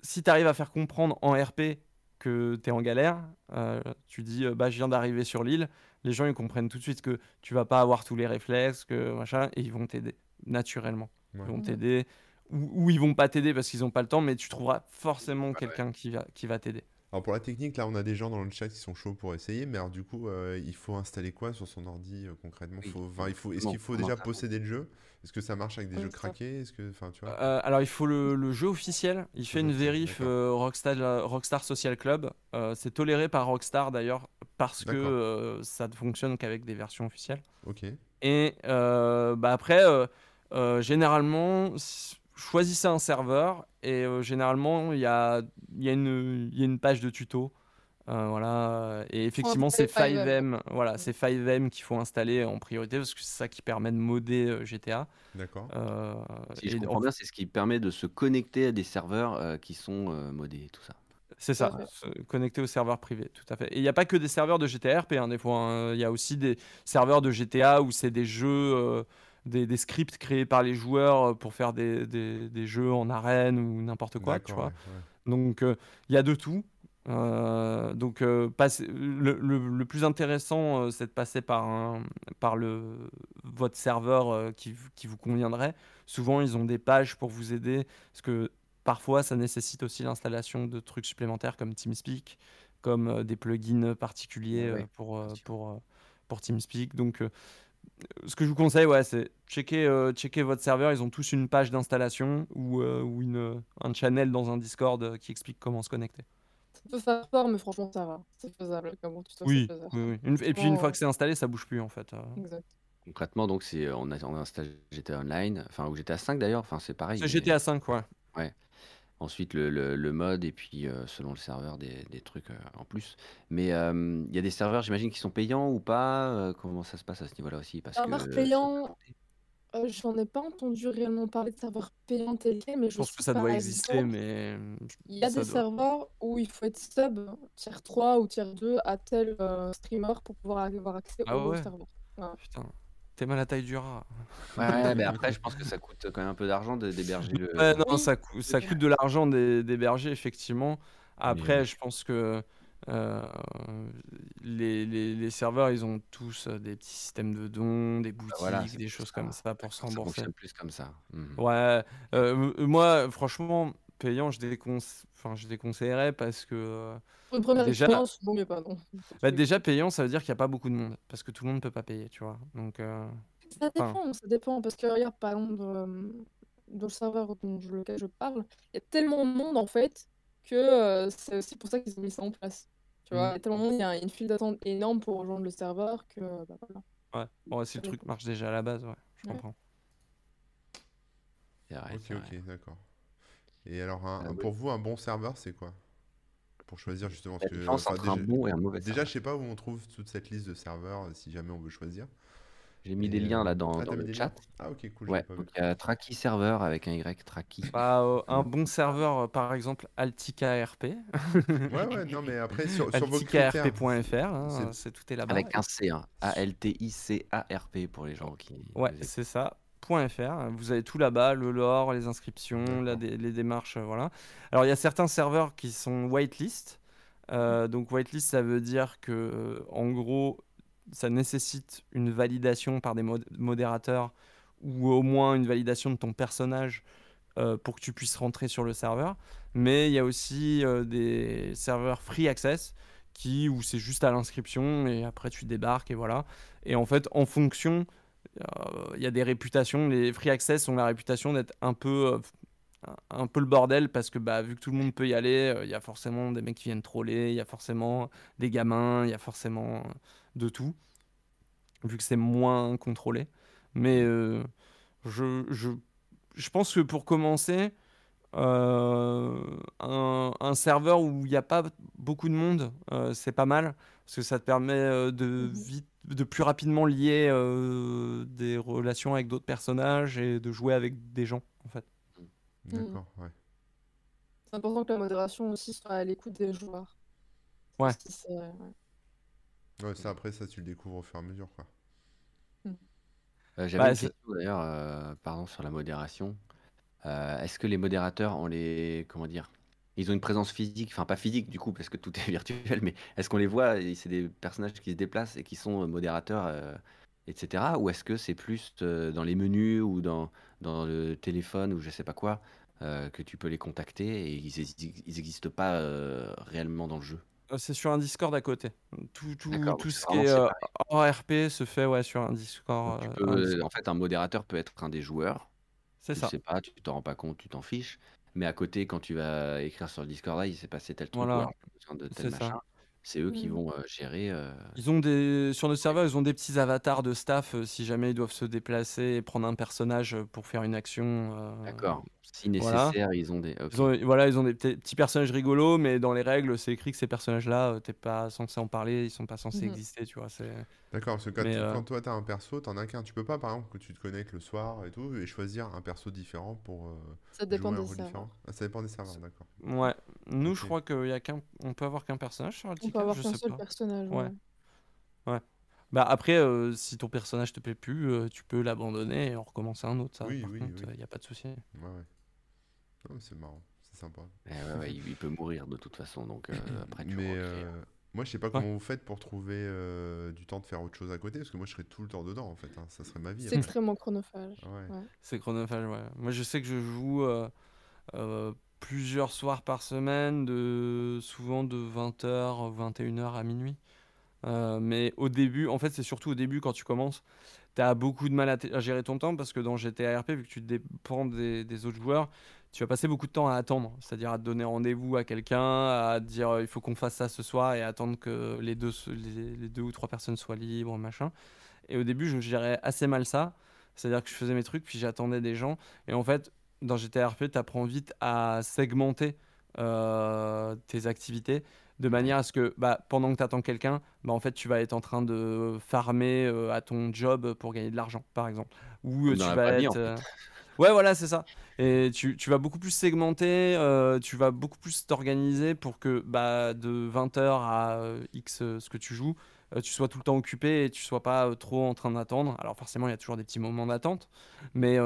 si tu arrives à faire comprendre en RP que tu es en galère, euh, tu dis euh, bah, je viens d'arriver sur l'île, les gens ils comprennent tout de suite que tu vas pas avoir tous les réflexes, que machin, et ils vont t'aider naturellement. Ouais. Ils vont Mhm. t'aider, ou, ou ils vont pas t'aider parce qu'ils ont pas le temps, mais tu trouveras forcément quelqu'un qui va, qui va t'aider. Alors pour la technique, là, on a des gens dans le chat qui sont chauds pour essayer, mais alors du coup, euh, il faut installer quoi sur son ordi euh, concrètement? Oui. faut, enfin, il faut, Est-ce qu'il faut déjà posséder le jeu? Est-ce que ça marche avec des Oui, jeux craqués? Est-ce que, tu vois? Euh, alors il faut le, le jeu officiel, il fait une vérif euh, Rockstar, Rockstar Social Club, Euh, c'est toléré par Rockstar d'ailleurs parce que euh, ça ne fonctionne qu'avec des versions officielles. Ok. Et euh, bah après, euh, euh, généralement, choisissez un serveur et euh, généralement, il y a, il y, a une- il y a une page de tuto. Euh, voilà. Et effectivement, c'est installer 5M. 5M. Voilà, c'est 5M qu'il faut installer en priorité parce que c'est ça qui permet de modder euh, GTA. D'accord. Euh, Si je comprends en- bien, c'est ce qui permet de se connecter à des serveurs euh, qui sont euh, modés et tout ça. C'est ça, se connecter au serveur privé, tout à fait. Et il n'y a pas que des serveurs de GTA RP, hein, des fois. hein. Il y a aussi des serveurs de GTA où c'est des jeux, euh, des, des scripts créés par les joueurs euh, pour faire des, des- des jeux en arène ou n'importe quoi, tu vois. ouais, ouais. Donc euh, il y a de tout. Euh, donc euh, le, le- le plus intéressant, euh, c'est de passer par, un, par le, votre serveur euh, qui, qui vous conviendrait. Souvent, ils ont des pages pour vous aider, parce que parfois, ça nécessite aussi l'installation de trucs supplémentaires comme TeamSpeak, comme euh, des plugins particuliers Ouais, euh, pour, euh, pour, euh, pour TeamSpeak. Donc, euh, ce que je vous conseille, ouais, c'est checker, euh, checker votre serveur. Ils ont tous une page d'installation ou, euh, ou une, un channel dans un Discord euh, qui explique comment se connecter. Ça peut faire peur, mais franchement, ça va. C'est faisable. Comme bon, tuto, Oui, c'est faisable. oui, oui. Une- et puis une fois que c'est installé, ça bouge plus en fait. euh. Exact. Concrètement, donc, c'est, on a, on a installé GTA Online, enfin, ou GTA 5 d'ailleurs, enfin, c'est pareil. C'est mais GTA 5, ouais. Ensuite, le, le- le mode, et puis euh, selon le serveur, des, des trucs euh, en plus. Mais euh, il y a des serveurs, j'imagine, qui sont payants ou pas euh, Comment ça se passe à ce niveau-là aussi? Parce Serveur que, payant, euh, j'en ai pas entendu réellement parler de serveur payant tel quel, mais je, Je pense que ça doit exister, exemple, mais. Il y a ça des doit- serveurs où il faut être sub tier 3 ou tier 2 à tel euh, streamer pour pouvoir avoir accès Ah au ouais? serveur. Putain, t'es mal à la taille du rat. Ouais, mais <laughs> après, je pense que ça coûte quand même un peu d'argent de- d'héberger le. Ouais, non, ça, cou- ça coûte de l'argent d'hé- d'héberger, effectivement. Après, Mais- je pense que euh, les, les- les serveurs, ils ont tous euh, des petits systèmes de dons, des boutiques, Bah voilà, c'est des choses ça. comme ça pour se Ça rembourser. fonctionne plus comme ça. Mhm. Ouais, euh, moi, franchement, payant, je, déconse... enfin, je déconseillerais parce que. euh, Pour une première Déjà- expérience, pas, non. bah, déjà, payant, ça veut dire qu'il n'y a pas beaucoup de monde parce que tout le monde ne peut pas payer, tu vois. Donc. euh, Ça dépend, ça dépend, parce que regarde, par exemple, euh, dans le serveur dont je, lequel je parle, il y a tellement de monde, en fait, que euh, c'est aussi pour ça qu'ils ont mis ça en place. Tu vois, Mm. il y a tellement de monde, il y a une file d'attente énorme pour rejoindre le serveur que, bah, voilà. Ouais, bon, si le truc marche déjà à la base, ouais, je Ouais. comprends. Vrai, ok, ok, d'accord. Et alors, un- Ah oui. pour vous, un bon serveur, c'est quoi? Pour choisir justement. Parce que, enfin, un déjà, bon et un mauvais déjà, serveur. je sais pas où on trouve toute cette liste de serveurs, euh, si jamais on veut choisir. J'ai mis des liens euh, là dans, Ah, dans le chat. Ah, ok, cool, Ouais, donc il y a Traki Server avec un Y, Traki. Bah, euh, un bon serveur, euh, par exemple, Altica RP. Ouais, ouais, non, mais après, sur, sur vos critères, AlticaRP.fr, hein, c'est- tout est là-bas. Avec un C, hein. A-L-T-I-C-A-R-P pour les gens qui. Ouais, c'est ça. .fr. Vous avez tout là-bas, le lore, les inscriptions, la D'accord. dé- les démarches, euh, voilà. Alors il y a certains serveurs qui sont whitelist. Euh, donc whitelist, ça veut dire que, euh, en gros, ça nécessite une validation par des mod- modérateurs ou au moins une validation de ton personnage euh, pour que tu puisses rentrer sur le serveur. Mais il y a aussi euh, des serveurs free access qui où c'est juste à l'inscription et après tu débarques et voilà. Et en fait, en fonction, il y a des réputations. Les free access ont la réputation d'être un peu euh, un- peu le bordel parce que bah, vu que tout le monde peut y aller, euh, il y a forcément des mecs qui viennent troller, il y a forcément des gamins, il y a forcément euh, de tout, vu que c'est moins contrôlé. Mais euh, je, je, je pense que pour commencer, euh, un, un serveur où il n'y a pas beaucoup de monde, c'est pas mal, parce que ça te permet de, Mhm. vite, de plus rapidement lier euh, des relations avec d'autres personnages et de jouer avec des gens, en fait. D'accord, ouais. C'est important que la modération aussi soit à l'écoute des joueurs. Ouais. Si c'est- ouais. Ouais, ça, après, ça, tu le découvres au fur et à mesure, quoi. Euh, J'avais Bah, une question d'ailleurs, euh, pardon, sur la modération. Euh, Est-ce que les modérateurs ont les. Comment dire? Ils ont une présence physique, enfin pas physique du coup, parce que tout est <laughs> virtuel, mais est-ce qu'on les voit c'est des personnages qui se déplacent et qui sont euh, modérateurs, euh, etc. Ou est-ce que c'est plus euh, dans les menus ou dans, dans le téléphone ou je sais pas quoi euh, que tu peux les contacter et ils n'existent pas réellement dans le jeu? C'est sur un Discord à côté. Tout, tout, tout ce qui est euh, hors RP se fait ouais, sur un Discord. peux, un Discord. en fait, un modérateur peut être un des joueurs. C'est Tu ça. sais pas, tu t'en rends pas compte, tu t'en fiches. Mais à côté, quand tu vas écrire sur le Discord, là, il s'est passé tel truc, Voilà, de tel c'est ça. machin. C'est eux qui vont euh, gérer. euh, Ils ont des sur nos serveurs, ils ont des petits avatars de staff euh, si jamais ils doivent se déplacer et prendre un personnage euh, pour faire une action. euh, D'accord. Si voilà. nécessaire, ils ont des. Ils ont, voilà, ils ont des petits personnages rigolos, mais dans les règles, c'est écrit que ces personnages-là, euh, t'es pas censé en parler, ils sont pas censés Mhm. exister, tu vois. C'est D'accord, parce que quand, Mais, tu- euh, quand toi, t'as un perso, t'en as qu'un. Tu peux pas, par exemple, que tu te connectes le soir et tout, et choisir un perso différent pour euh, Ça dépend jouer un des rôle serveurs. différent. Ah, ça dépend des serveurs, d'accord. ouais. Nous, je crois qu'il y a qu'un, on peut avoir qu'un personnage sur On peut avoir qu'un seul pas. personnage. Ouais. ouais. Bah après, euh, si ton personnage te plaît plus, euh, tu peux l'abandonner et en recommencer un autre. Ça, Oui, par oui, contre, oui. il y a pas de souci. Ouais, ouais. C'est marrant, c'est sympa. Eh ouais, ouais, il, il peut mourir de toute façon, donc euh, <clears throat> après tu Mais recrées. euh, moi, je sais pas Ouais. comment vous faites pour trouver euh, du temps de faire autre chose à côté, parce que moi, je serais tout le temps dedans, en fait. hein. Ça serait ma vie. C'est extrêmement chronophage. Ouais. Ouais. C'est chronophage, ouais. Moi, je sais que je joue euh, euh, plusieurs soirs par semaine, de, souvent de 20h, 21h à minuit. Euh, mais au début, en fait, c'est surtout au début quand tu commences, tu as beaucoup de mal à, t- à gérer ton temps parce que dans GTA RP, vu que tu dépends des, des autres joueurs, tu vas passer beaucoup de temps à attendre, c'est-à-dire à te donner rendez-vous à quelqu'un, à dire euh, il faut qu'on fasse ça ce soir et attendre que les deux, les, les deux ou trois personnes soient libres, machin. Et au début, je gérais assez mal ça, c'est-à-dire que je faisais mes trucs, puis j'attendais des gens. Et en fait, dans GTA RP, tu apprends vite à segmenter euh, tes activités de manière à ce que bah, pendant que tu attends quelqu'un, bah, en fait, tu vas être en train de farmer euh, à ton job pour gagner de l'argent, par exemple. Ou euh, tu vas être. en fait. <laughs> Ouais, voilà, c'est ça. Et tu, tu vas beaucoup plus segmenter, euh, tu vas beaucoup plus t'organiser pour que bah, de 20h à euh, X euh, ce que tu joues, tu sois tout le temps occupé et tu sois pas trop en train d'attendre. Alors forcément, il y a toujours des petits moments d'attente, mais,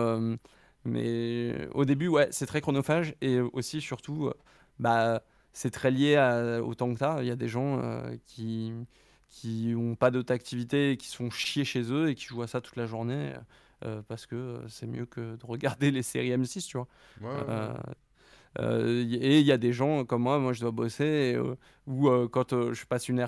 mais au début, ouais, c'est très chronophage et aussi, surtout, bah, c'est très lié au temps que tu as. Il y a des gens qui qui ont pas d'autre activité et qui sont chiés chez eux et qui jouent à ça toute la journée parce que euh, c'est mieux que de regarder les séries M6, tu vois. Ouais, ouais, ouais. Euh, euh, et il y a des gens comme moi, moi je dois bosser, et, euh, ou euh, quand euh, je passe une,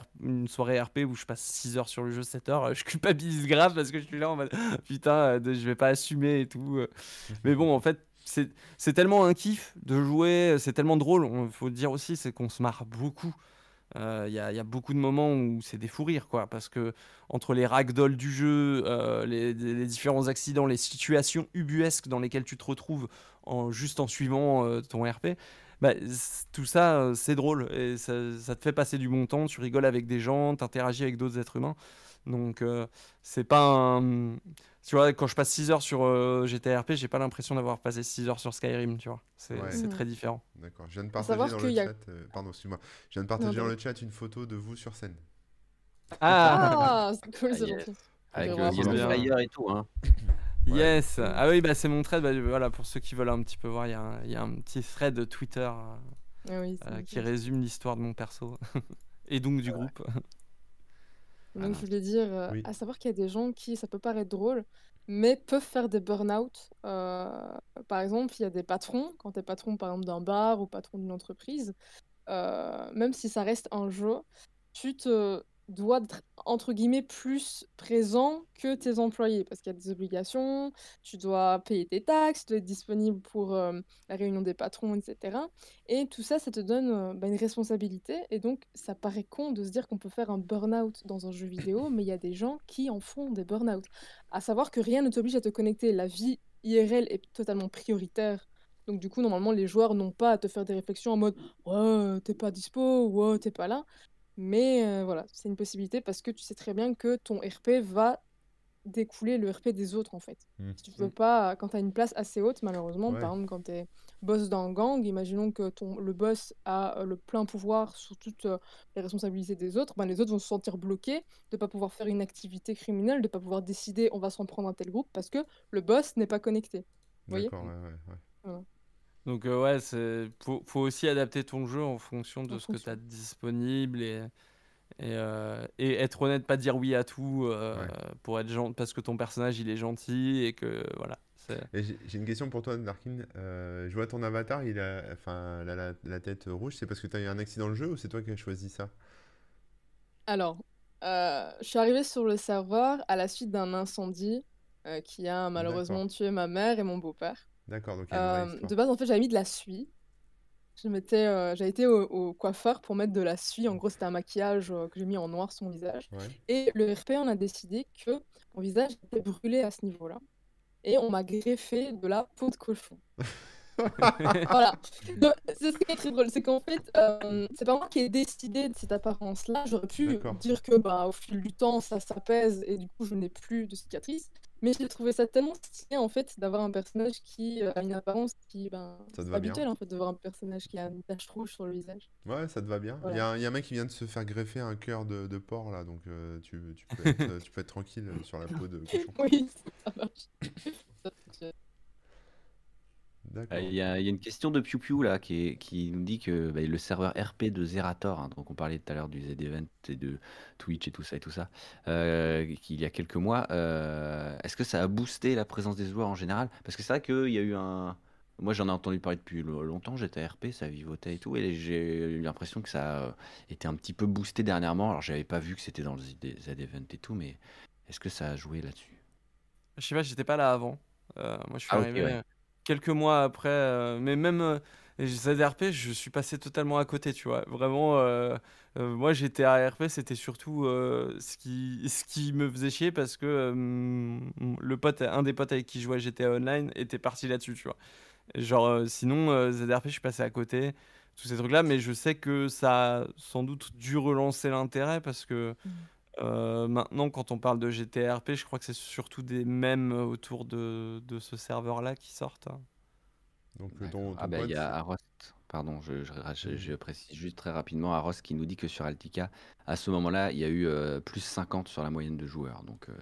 soirée RP où je passe 6 heures sur le jeu, 7 heures, euh, je culpabilise grave parce que je suis là en mode <laughs> putain, euh, de- je vais pas assumer et tout. euh. <laughs> Mais bon, en fait, c'est tellement un kiff de jouer, c'est tellement drôle. Il faut dire aussi, c'est qu'on se marre beaucoup. Euh, Il y, a- il y a beaucoup de moments où c'est des fous rires, quoi, parce que entre les ragdolls du jeu, euh, les, différents accidents, les situations ubuesques dans lesquelles tu te retrouves en, juste en suivant euh, ton RP, bah, tout ça, euh, c'est drôle et ça, ça te fait passer du bon temps. Tu rigoles avec des gens, t'interagis avec d'autres êtres humains. Donc, euh, c'est pas un. Tu vois, quand je passe 6 heures sur euh, GTRP, j'ai pas l'impression d'avoir passé 6 heures sur Skyrim, tu vois. C'est Ouais. Mhm. très différent. D'accord. Je viens de partager dans le a- chat. euh, Pardon, excuse-moi. Je viens de partager Non, dans non. le chat une photo de vous sur scène. Ah, Ah, <laughs> c'est cool, Ah, c'est yes. gentil. Avec le et tout. Hein. <laughs> Ouais. yes. Ah oui, bah, c'est mon thread. Bah, voilà, pour ceux qui veulent un petit peu voir, il y, a un- il y a un petit thread de Twitter euh, Ah oui, euh, qui résume l'histoire de mon perso. <laughs> Et donc du groupe. Donc, Voilà. je voulais dire, euh, Oui. à savoir qu'il y a des gens qui, ça peut paraître drôle, mais peuvent faire des burn-out. Euh, par exemple, il y a des patrons, quand tu es patron, par exemple, d'un bar ou patron d'une entreprise, euh, même si ça reste un jeu, tu te dois être, entre guillemets, plus présent que tes employés, parce qu'il y a des obligations, tu dois payer tes taxes, tu dois être disponible pour euh, la réunion des patrons, etc. Et tout ça, ça te donne euh, bah, une responsabilité. Et donc, ça paraît con de se dire qu'on peut faire un burn-out dans un jeu vidéo, mais il y a des gens qui en font des burn-out. À savoir que rien ne t'oblige à te connecter. La vie IRL est totalement prioritaire. Donc, du coup, normalement, les joueurs n'ont pas à te faire des réflexions en mode Ouais, t'es pas dispo, ouais, t'es pas là. Mais euh, voilà, c'est une possibilité parce que tu sais très bien que ton RP va découler le RP des autres en fait. Mm. Si tu veux pas, quand tu as une place assez haute, malheureusement, Ouais. par exemple, quand tu es boss d'un gang, imaginons que ton, le boss a euh, le plein pouvoir sur toutes euh, les responsabilités des autres, ben, les autres vont se sentir bloqués de pas pouvoir faire une activité criminelle, de pas pouvoir décider on va s'en prendre un tel groupe parce que le boss n'est pas connecté. Vous voyez? Ouais, ouais. Donc euh, ouais, c'est faut, faut aussi adapter ton jeu en fonction de En ce que tu as disponible et, et, euh, et être honnête, pas dire oui à tout euh, Ouais. pour être gentil parce que ton personnage il est gentil et que voilà. j'ai une question pour toi, Darkin. Euh, je vois ton avatar, il a, enfin, la, la, la tête rouge. C'est parce que tu as eu un accident dans le jeu ou c'est toi qui as choisi ça? Alors, euh, je suis arrivée sur le serveur à la suite d'un incendie euh, qui a malheureusement tué ma mère et mon beau-père. D'accord, donc il y a une vraie Euh, histoire. de base, en fait, j'avais mis de la suie. Je m'étais, euh, j'avais été au, au coiffeur pour mettre de la suie. En gros, c'était un maquillage euh, que j'ai mis en noir sur mon visage. Ouais. Et le RP, on a décidé que mon visage était brûlé à ce niveau-là. Et on m'a greffé de la peau de cochon. <laughs> Voilà. C'est ce qui est très drôle, c'est qu'en fait, euh, c'est pas moi qui ai décidé de cette apparence-là. J'aurais pu dire que bah, au fil du temps, ça s'apaise et du coup, je n'ai plus de cicatrices. Mais j'ai trouvé ça tellement stylé en fait d'avoir un personnage qui euh, a une apparence qui, ben, Ça te bien. en fait de voir un personnage qui a une tache rouge sur le visage. Ouais, ça te va bien. Il y, Voilà. y a un mec qui vient de se faire greffer un cœur de, de porc là, donc euh, tu, tu peux être, <laughs> euh, tu peux être tranquille sur la peau de cochon. Oui, ça marche. <coughs> D'accord. Euh, Il y, a il y a une question de Piu Piu là qui, est- qui nous dit que bah, le serveur RP de Zerator, hein, donc on parlait tout à l'heure du Z-Event et de Twitch et tout ça et tout ça, euh, qu'il y a quelques mois, euh, est-ce que ça a boosté la présence des joueurs en général? Parce que c'est vrai qu'il y a eu un. Moi j'en ai entendu parler depuis lo- longtemps, j'étais RP, ça vivotait et tout, et j'ai eu l'impression que ça a été un petit peu boosté dernièrement. Alors j'avais pas vu que c'était dans le Z-Event et tout, mais est-ce que ça a joué là-dessus? Je sais pas, j'étais pas là avant. Euh, moi, je suis Ah, arrivé ouais. Quelques mois après. euh, mais même euh, ZRP, je suis passé totalement à côté, tu vois. Vraiment, euh, euh, moi, j'étais à RP, c'était surtout ce qui, me faisait chier parce que euh, m- le pote, un des potes avec qui je jouais GTA Online était parti là-dessus, tu vois. Genre, sinon, euh, ZRP, je suis passé à côté, tous ces trucs-là, mais je sais que ça a sans doute dû relancer l'intérêt parce que. Mhm. Euh, maintenant, quand on parle de GTRP, je crois que c'est surtout des mèmes autour de, de ce serveur-là qui sortent. hein. Donc Ah bah il y a Aros, pardon, je, je, je- je précise juste très rapidement Aros qui nous dit que sur Altica, à ce moment-là, il y a eu euh, plus 50 sur la moyenne de joueurs. Donc euh,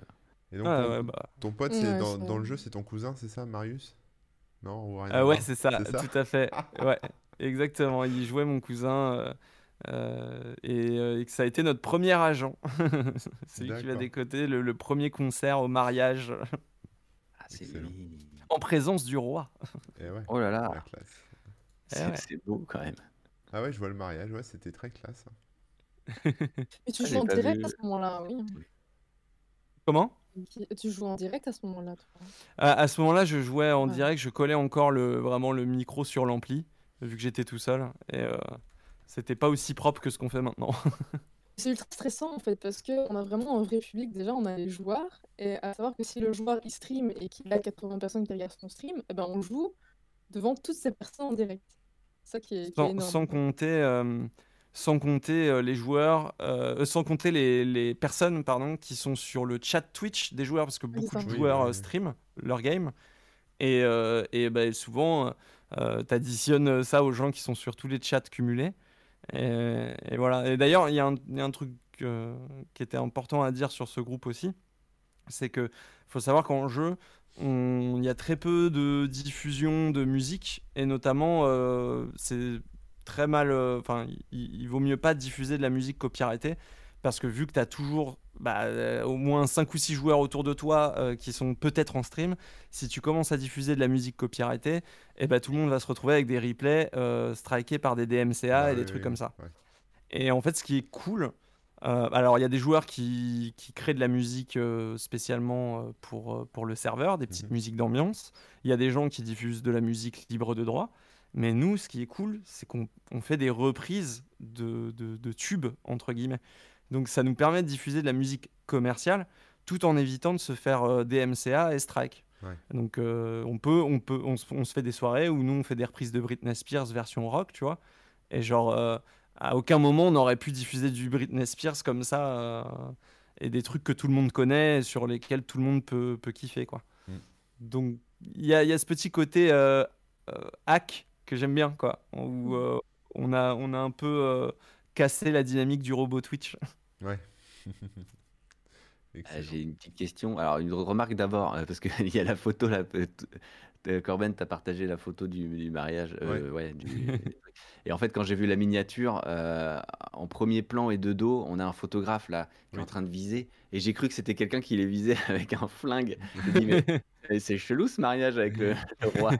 et donc, Ah ton, ouais, bah. ton pote, Ouais, dans, le jeu, c'est ton cousin, c'est ça, Marius? Non ou rien Ah ouais, c'est ça, C'est ça? tout à fait. <laughs> Ouais, exactement. Il jouait mon cousin euh, euh, et, et que ça a été notre premier agent. <laughs> c'est lui qui va décoter le, le premier concert au mariage ah, c'est en présence du roi. Et ouais, Oh là la là, classe. c'est ouais. c'est beau quand même. Ah ouais, je vois le mariage, ouais, c'était très classe. <laughs> Mais tu Ah, joues j'ai en direct vu. à ce moment-là, oui. Comment? Tu joues en direct à ce moment-là, toi? À, à ce moment-là, je jouais en Ouais. direct, je collais encore le, vraiment le micro sur l'ampli, vu que j'étais tout seul. Et euh, c'était pas aussi propre que ce qu'on fait maintenant. <laughs> C'est ultra stressant en fait parce que on a vraiment un vrai public. Déjà, on a les joueurs et à savoir que si le joueur il stream et qu'il a 80 personnes qui regardent son stream, eh ben on joue devant toutes ces personnes en direct. C'est ça qui est, qui est Sans, énorme. sans compter, euh, sans compter euh, les joueurs, euh, sans compter les, les personnes pardon, qui sont sur le chat Twitch des joueurs, parce que beaucoup de joueurs oui, oui. stream leur game. Et, euh, et bah, souvent, tu additionnes ça aux gens qui sont sur tous les chats cumulés. Et, voilà. Et d'ailleurs, il y, a un- truc euh, qui était important à dire sur ce groupe aussi. C'est que faut savoir qu'en jeu, il y a très peu de diffusion de musique. Et notamment, euh, c'est très mal. euh, Enfin, il vaut mieux pas diffuser de la musique copyrightée. Parce que vu que tu as toujours bah, euh, au moins 5 ou 6 joueurs autour de toi euh, qui sont peut-être en stream, si tu commences à diffuser de la musique copyrightée, et ben tout le monde va se retrouver avec des replays euh, strikés par des DMCA Ah et des oui, trucs oui, comme ça. ouais. Et en fait, ce qui est cool, alors il y a des joueurs qui, qui créent de la musique spécialement pour, pour le serveur, des petites Mhm. musiques d'ambiance. Il y a des gens qui diffusent de la musique libre de droit. Mais nous, ce qui est cool, c'est qu'on on fait des reprises de, de, de tubes, entre guillemets. Donc ça nous permet de diffuser de la musique commerciale tout en évitant de se faire euh, DMCA et strike. Ouais. Donc euh, on peut, on peut, on se, on se fait des soirées où nous on fait des reprises de Britney Spears version rock, tu vois. Et genre euh, à aucun moment on aurait pu diffuser du Britney Spears comme ça euh, et des trucs que tout le monde connaît et sur lesquels tout le monde peut, peut kiffer quoi. Mm. Donc il y y a ce petit côté hack que j'aime bien quoi, où euh, on a, on a un peu cassé la dynamique du robot Twitch. <laughs> Ouais. Euh, Excellent. J'ai une petite question. Alors, une remarque d'abord, euh, parce qu'il <laughs> y a la photo là. euh, t- Corben, tu as partagé la photo du, du mariage. euh, ouais, du- <laughs> et en fait, quand j'ai vu la miniature, euh, en premier plan et de dos, on a un photographe là qui est Oui. en train de viser. Et j'ai cru que c'était quelqu'un qui les visait <laughs> avec un flingue. J'ai dit, mais, mais c'est chelou ce mariage avec le, le roi.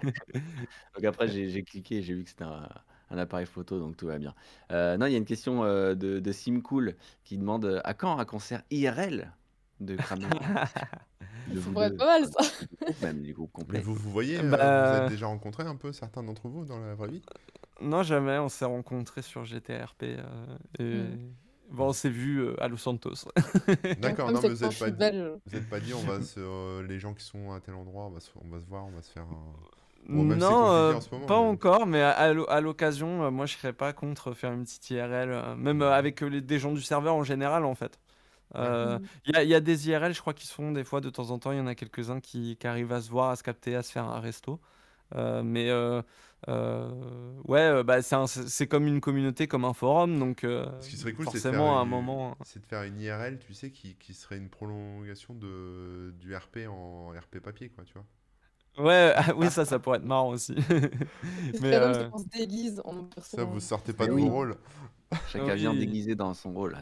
donc après, j'ai j'ai cliqué et j'ai vu que c'était un, un appareil photo, donc tout va bien. Euh, non, il y a une question euh, de, de Simcool qui demande euh, à quand un concert IRL de Kramer? De pourrait deux, être pas mal, ça. même, du groupe Mais complet. vous vous voyez, euh, vous Bah- êtes déjà rencontrés un peu certains d'entre vous dans la vraie vie? Non, jamais. On s'est rencontrés sur GTRP. euh, et... Mm. Bon, on s'est vu euh, à Los Santos. <laughs> D'accord, non, c'est mais vous quand êtes je pas dit, belge. vous êtes pas dit, on va se, euh, les gens qui sont à tel endroit, on va se, on va se voir, on va se faire un. Bon, même non, euh, en ce moment, pas mais- encore, mais à, à l'o- à l'occasion, euh, moi je serais pas contre faire une petite IRL, euh, même avec les- des gens du serveur en général en fait. Euh. Il y, a- il y a des IRL, je crois, qui se font des fois de temps en temps. Il y en a quelques-uns qui, qui arrivent à se voir, à se capter, à se faire un resto. Euh, mais ouais, bah, c'est comme une communauté, comme un forum, donc Ce qui serait cool, forcément à un une- moment. c'est de faire une IRL, tu sais, qui, qui serait une prolongation de, du RP en RP papier, quoi, tu vois. Ouais, ah, oui, ça, ça <laughs> pourrait être marrant aussi. C'est mais euh, qu'on se déguise en perso. Ça, vous sortez pas de Oui. vos rôles. Chacun vient oui. déguisé dans son rôle.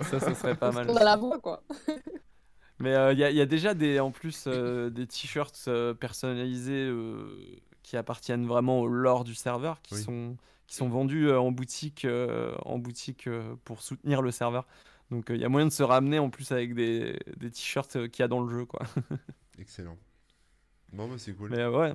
Ça, ça serait pas mal. qu'on a la voix, quoi. <laughs> Mais euh, il y, a- il y a déjà des, en plus euh, des t-shirts euh, personnalisés euh, qui appartiennent vraiment au lore du serveur, qui Oui. sont qui sont vendus euh, en boutique, euh, en boutique euh, pour soutenir le serveur. Donc euh, il y a moyen de se ramener en plus avec des, des t-shirts euh, qu'il y a dans le jeu, quoi. <laughs> Excellent. Bon, bah, c'est cool. Mais euh, ouais,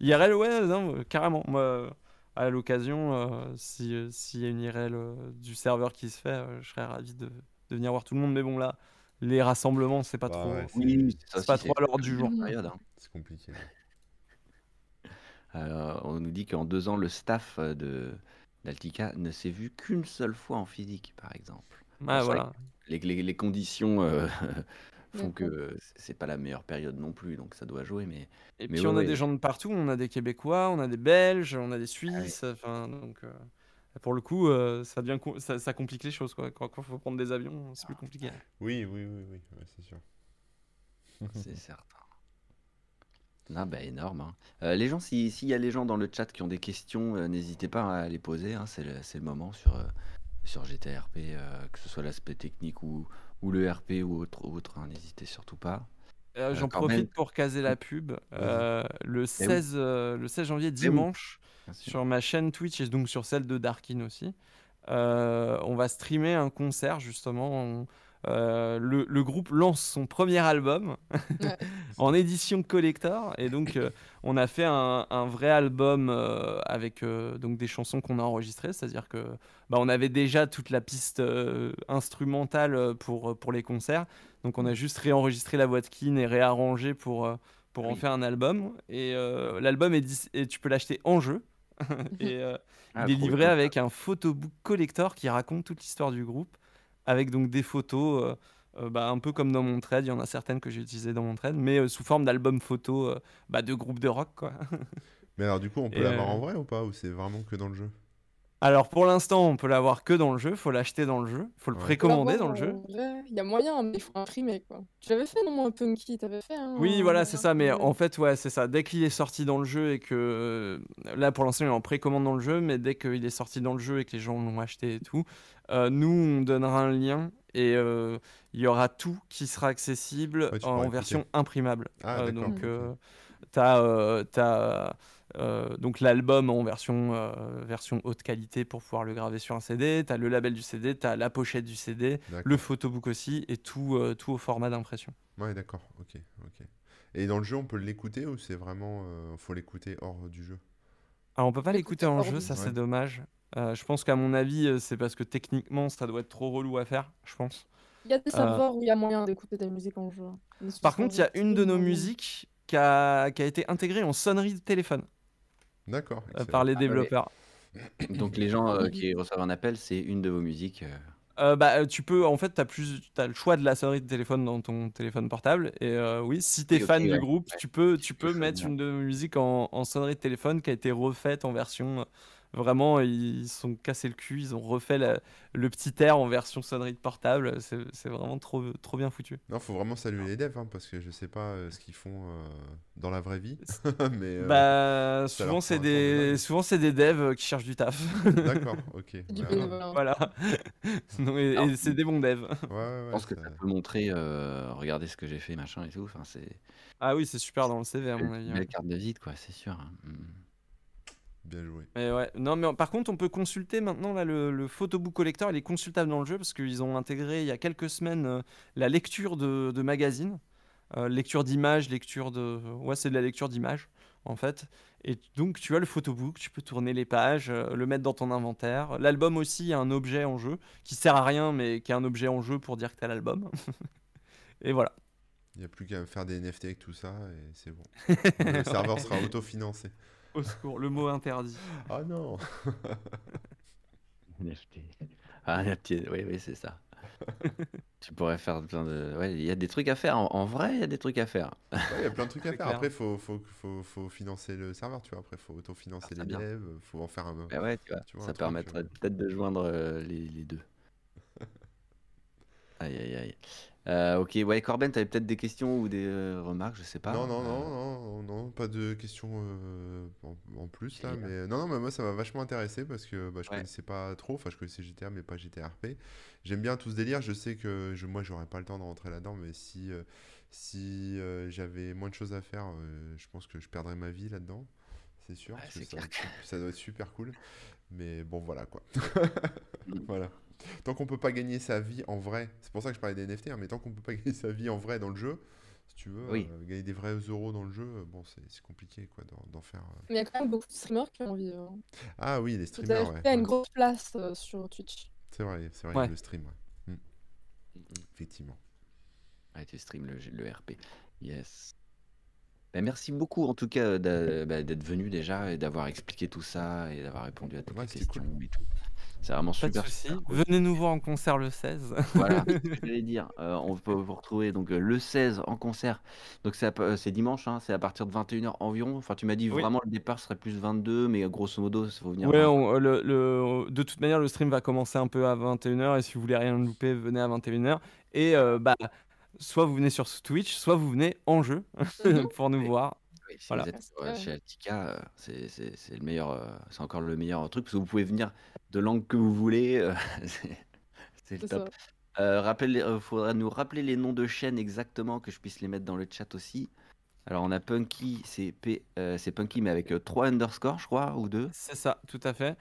IRL, ouais, non, euh, carrément. Moi, euh, à l'occasion, euh, si s'il y a une IRL euh, du serveur qui se fait, euh, je serais ravi de, de venir voir tout le monde. Mais bon là, les rassemblements, c'est pas Bah trop. ouais, c'est- Oui, ça c'est pas trop à l'ordre du jour. hein. C'est compliqué. Euh, on nous dit qu'en deux ans, le staff de d'Altica ne s'est vu qu'une seule fois en physique, par exemple. Ah voilà. Les, les- les conditions euh, <laughs> font que c'est pas la meilleure période non plus, donc ça doit jouer. Mais Et Mais puis ouais, on a ouais. des gens de partout, on a des Québécois, on a des Belges, on a des Suisses, enfin donc euh, pour le coup euh, ça, devient ça, ça complique les choses quoi. Quand il faut prendre des avions, c'est plus compliqué. Oui, oui, oui, oui, ouais, c'est sûr. <laughs> c'est certain. Ah bah énorme. hein. Euh, les gens, si- s'il y a les gens dans le chat qui ont des questions, euh, n'hésitez pas à les poser. hein, c'est le, c'est le moment sur, euh, sur GTRP, euh, que ce soit l'aspect technique ou, ou le RP ou autre. autre hein, n'hésitez surtout pas. Euh, J'en quand même. profite pour caser la pub. Euh, le, 16, euh, le 16 janvier, dimanche, Bien sûr. sur ma chaîne Twitch et donc sur celle de Darkin aussi, euh, on va streamer un concert justement. On- euh, le, le groupe lance son premier album Ouais. <laughs> en édition collector. Et donc euh, on a fait un, un vrai album euh, avec euh, donc des chansons qu'on a enregistrées, c'est-à-dire que bah, on avait déjà toute la piste euh, instrumentale pour, pour les concerts, donc on a juste réenregistré la voix de Keane et réarrangé pour, pour en faire un album. Et euh, l'album est, et tu peux l'acheter en jeu. <laughs> Et euh, Ah, il est livré avec un photobook collector qui raconte toute l'histoire du groupe, avec donc des photos, euh, euh, bah, un peu comme dans mon trade. Il y en a certaines que j'ai utilisées dans mon trade, mais euh, sous forme d'album photo euh, bah, de groupes de rock, quoi. Mais alors, du coup, on peut l'avoir en vrai ou pas Ou c'est vraiment que dans le jeu? Alors pour l'instant, on peut l'avoir que dans le jeu, faut l'acheter dans le jeu, faut le Ouais. précommander dans le jeu. Il y a moyen, mais il faut imprimer quoi. Tu l'avais fait non, un Punky, t'avais fait un. Oui, voilà, c'est ça. Mais en fait, ouais, c'est ça. Dès qu'il est sorti dans le jeu et que euh, là, pour l'instant, il est en précommande dans le jeu, mais dès qu'il est sorti dans le jeu et que les gens l'ont acheté et tout, euh, nous, on donnera un lien et euh, il y aura tout qui sera accessible Ouais, en version imprimable. Ah, Euh, donc, t'as, euh, t'as, euh, donc l'album en version, euh, version haute qualité pour pouvoir le graver sur un CD. T'as le label du CD, t'as la pochette du CD, le photobook aussi et tout, euh, tout au format d'impression. Ouais, d'accord, ok, ok. Et dans le jeu, on peut l'écouter ou c'est vraiment. euh, faut l'écouter hors du jeu? Alors on peut pas l'écouter en jeu, ça c'est dommage. Euh, je pense qu'à mon avis, euh, c'est parce que techniquement, ça doit être trop relou à faire, je pense. Il y a des serveurs où il y a moyen d'écouter ta musique en jeu. Ce Par contre, il y a une de nos musiques qui a, qui a été intégrée en sonnerie de téléphone D'accord. euh, par les Ah, développeurs. Donc les gens euh, qui reçoivent un appel, c'est une de vos musiques. euh, Euh, bah, tu peux, en fait, tu as, plus, t'as le choix de la sonnerie de téléphone dans ton téléphone portable. Et euh, oui, si tu es ok, fan du ouais. groupe, Ouais. tu peux, tu peux mettre une de nos musiques en, en sonnerie de téléphone qui a été refaite en version. Vraiment, ils se sont cassés le cul, ils ont refait la- le petit air en version sonnerie de portable. C'est vraiment trop, trop bien foutu. Non, faut vraiment saluer les devs hein, parce que je sais pas euh, ce qu'ils font euh, dans la vraie vie. <laughs> mais. euh, bah, souvent c'est des, souvent c'est des devs qui cherchent du taf. <laughs> D'accord, ok. <laughs> Du Ouais, bénévolat. voilà. Non, et, c'est des bons devs. ouais, ouais, ouais, Je pense que ça- peut montrer, euh, regardez ce que j'ai fait, machin et tout. Enfin, c'est Ah oui, c'est super dans le CV à mon une avis. belle ouais. carte de visite, quoi, c'est sûr. hein. Mm. Bien joué. Mais ouais, non, mais par contre, on peut consulter maintenant là, le, le photobook collector, il est consultable dans le jeu parce qu'ils ont intégré il y a quelques semaines euh, la lecture de, de magazines, Euh, lecture d'images, lecture de. Ouais, c'est de la lecture d'images en fait. Et donc, tu as le photobook, tu peux tourner les pages, euh, le mettre dans ton inventaire. L'album aussi a un objet en jeu qui sert à rien, mais qui est un objet en jeu pour dire que tu as l'album. <laughs> et voilà. Il n'y a plus qu'à faire des NFT avec tout ça et c'est bon. Le serveur sera autofinancé. <laughs> Au secours, le mot interdit. Ah non <laughs> NFT. Ah, NFT, oui, oui, c'est ça. <laughs> tu pourrais faire plein de. Ouais, il y a des trucs à faire. En, en vrai, il y a des trucs à faire. Ouais, Il y a plein de trucs à faire. clair. Après, il faut, faut, faut, faut financer le serveur, tu vois. Après, il faut autofinancer Ah, les c'est bien. devs, faut en faire un. Bah ouais, tu vois, Tu vois, un ça permettrait euh, peut-être de joindre euh, les, les deux. <laughs> Aïe, aïe, aïe. Euh, ok, ouais, Corben, t'avais peut-être des questions ou des euh, remarques, je sais pas. Non, non, Euh, non, non, non, pas de questions en, en plus là, mais non, non, mais moi ça m'a vachement intéressé parce que bah, je Ouais. connaissais pas trop, enfin je connaissais GTA mais pas GTA RP. J'aime bien tout ce délire, je sais que je, moi j'aurais pas le temps de rentrer là-dedans, mais si, si j'avais moins de choses à faire, je pense que je perdrais ma vie là-dedans, c'est sûr, Ouais, parce que c'est ça, doit clair être- ça doit être super cool, mais bon voilà quoi. Mm. <laughs> Voilà. Tant qu'on peut pas gagner sa vie en vrai, c'est pour ça que je parlais des NFT, hein, mais tant qu'on peut pas <laughs> gagner sa vie en vrai dans le jeu, si tu veux, Oui. euh, gagner des vrais euros dans le jeu, euh, bon, c'est compliqué quoi d'en faire. euh. Mais il y a quand même beaucoup de streamers qui ont envie. hein. Ah oui, les Vous streamers, avez ouais. une grosse place euh, sur Twitch. C'est vrai, c'est vrai, Ouais. le stream, ouais. Mm, effectivement. Ouais, tu stream le, le RP. Yes. Ben, merci beaucoup en tout cas bah, d'être venu déjà et d'avoir expliqué tout ça et d'avoir répondu à toutes Ouais, les questions cool. et tout. C'est vraiment Pas super. soucis. super cool. Venez nous voir en concert le 16. <laughs> Voilà, que j'allais dire. Euh, on peut vous retrouver donc euh, le 16 en concert. Donc c'est euh, dimanche, hein, c'est à partir de 21h environ. Enfin, tu m'as dit Oui. vraiment le départ serait plus 22, mais grosso modo, il faut venir. Ouais, 20. on- le, le- de toute manière, le stream va commencer un peu à 21h et si vous voulez rien louper, venez à 21h. Et euh, bah, soit vous venez sur Twitch, soit vous venez en jeu Mhm. <laughs> pour nous voir. Oui, si Voilà. vous êtes euh, chez Altica, euh, c'est c'est- c'est le meilleur, euh, c'est encore le meilleur truc parce que vous pouvez venir de langue que vous voulez. euh, <laughs> c'est c'est le C'est top. ça. Euh, euh, faudra nous rappeler les noms de chaînes exactement que je puisse les mettre dans le chat aussi. Alors on a Punky, c'est P- euh, c'est Punky mais avec 3 underscores je crois ou 2. C'est ça, tout à fait.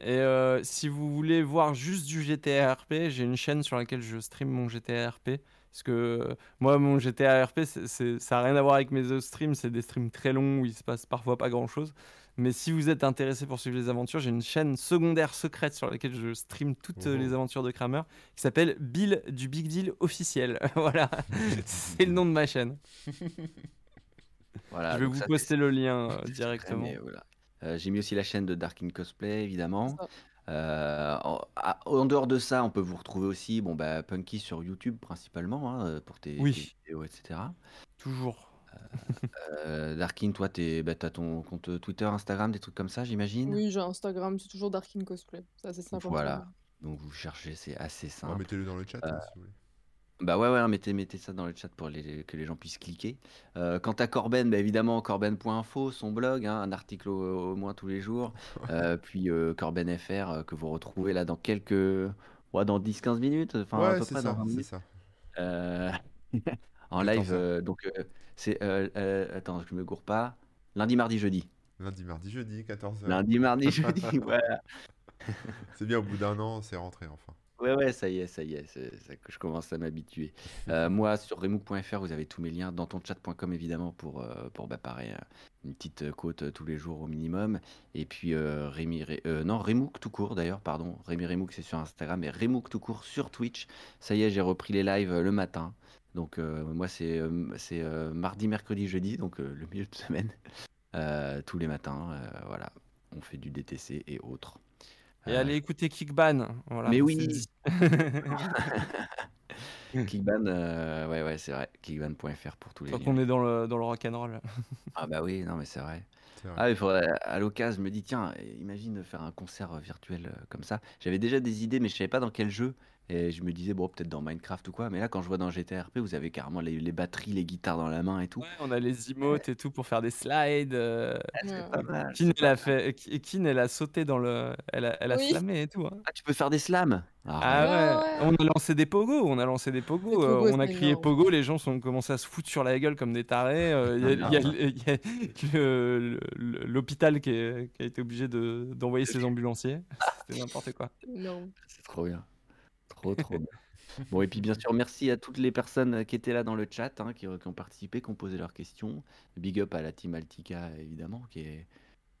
Et euh, si vous voulez voir juste du GTA RP, j'ai une chaîne sur laquelle je stream mon GTA RP. Parce que euh, moi, mon GTA RP, ça n'a rien à voir avec mes autres streams. C'est des streams très longs où il se passe parfois pas grand chose. Mais si vous êtes intéressé pour suivre les aventures, j'ai une chaîne secondaire secrète sur laquelle je stream toutes euh, Oh. les aventures de Kramer qui s'appelle Bill du Big Deal officiel. <laughs> voilà, c'est le nom de ma chaîne. Voilà, je vais vous poster le lien euh, <laughs> directement. voilà. Euh, j'ai mis aussi la chaîne de Darkin Cosplay, évidemment. Euh, en, dehors de ça, on peut vous retrouver aussi, bon, bah, Punky sur YouTube principalement, hein, pour tes, Oui. tes vidéos, etc. Toujours. Euh, Darkin, toi, t'es, bah, t'as ton compte Twitter, Instagram, des trucs comme ça, j'imagine? Oui, j'ai Instagram, c'est toujours Darkin Cosplay. C'est assez simple. Voilà. Donc vous cherchez, c'est assez Ouais, simple. Mettez-le dans le chat hein, si vous voulez. Bah ouais, ouais, hein, mettez, mettez ça dans le chat pour les, que les gens puissent cliquer. Euh, quant à Corben, bah évidemment, corben.info, son blog, hein, un article au, au moins tous les jours. <laughs> Euh, puis euh, Corben FR euh, que vous retrouvez là dans quelques. Ouais, dans 10-15 minutes, enfin à peu près ça, dans 20 c'est minutes. ça. <laughs> En live, donc c'est. attends, je me gourre pas. Lundi, mardi, jeudi. Lundi, mardi, jeudi, 14h. Lundi, mardi, <laughs> jeudi, voilà. C'est bien, au bout d'un an, c'est rentré enfin. Ouais, ouais, ça y est, ça y est, que je commence à m'habituer. Euh, moi, sur remook.fr, vous avez tous mes liens, dans ton chat.com évidemment, pour, euh, pour bah, euh, une petite côte tous les jours au minimum. Et puis, Rémi, Ré- non, Remook tout court d'ailleurs, pardon. Rémi Remook, c'est sur Instagram, et Remook tout court sur Twitch. Ça y est, j'ai repris les lives le matin. Donc, moi, c'est c'est mardi, mercredi, jeudi, donc le milieu de semaine, tous les matins. voilà, on fait du DTC et autres. Et Euh, allez écouter Kickban. Voilà, Mais oui. <laughs> <laughs> Kickban, euh, ouais, ouais, c'est vrai. Kickban.fr pour tous les Tant qu'on est dans le, dans le rock'n'roll. Ah bah oui, non mais c'est vrai. Ah, il faudrait, à l'occasion, je me dis, tiens, imagine faire un concert euh, virtuel euh, comme ça. J'avais déjà des idées, mais je savais pas dans quel jeu. Et je me disais, bon, peut-être dans Minecraft ou quoi. Mais là, quand je vois dans GTRP, vous avez carrément les, les batteries, les guitares dans la main et tout. Ouais, on a les emotes et tout pour faire des slides. euh, Ah, c'est Ouais. pas mal. Kin, elle a fait, Kin, elle a sauté dans le, elle a, elle a Oui. slamé et tout. hein. Ah, tu peux faire des slams? Ah Arrête. ouais. On a lancé des pogos, on a lancé des pogos, Les euh, on a crié énorme. pogo, les gens sont commencé à se foutre sur la gueule comme des tarés. euh, Il y a- y l'hôpital qui, a été obligé de- d'envoyer ses ambulanciers. <laughs> C'était n'importe quoi. énorme. C'est trop bien. Trop, trop bien. Bon, et puis bien sûr, merci à toutes les personnes qui étaient là dans le chat, hein, qui, qui ont participé, qui ont posé leurs questions. Big up à la team Altica, évidemment, qui est.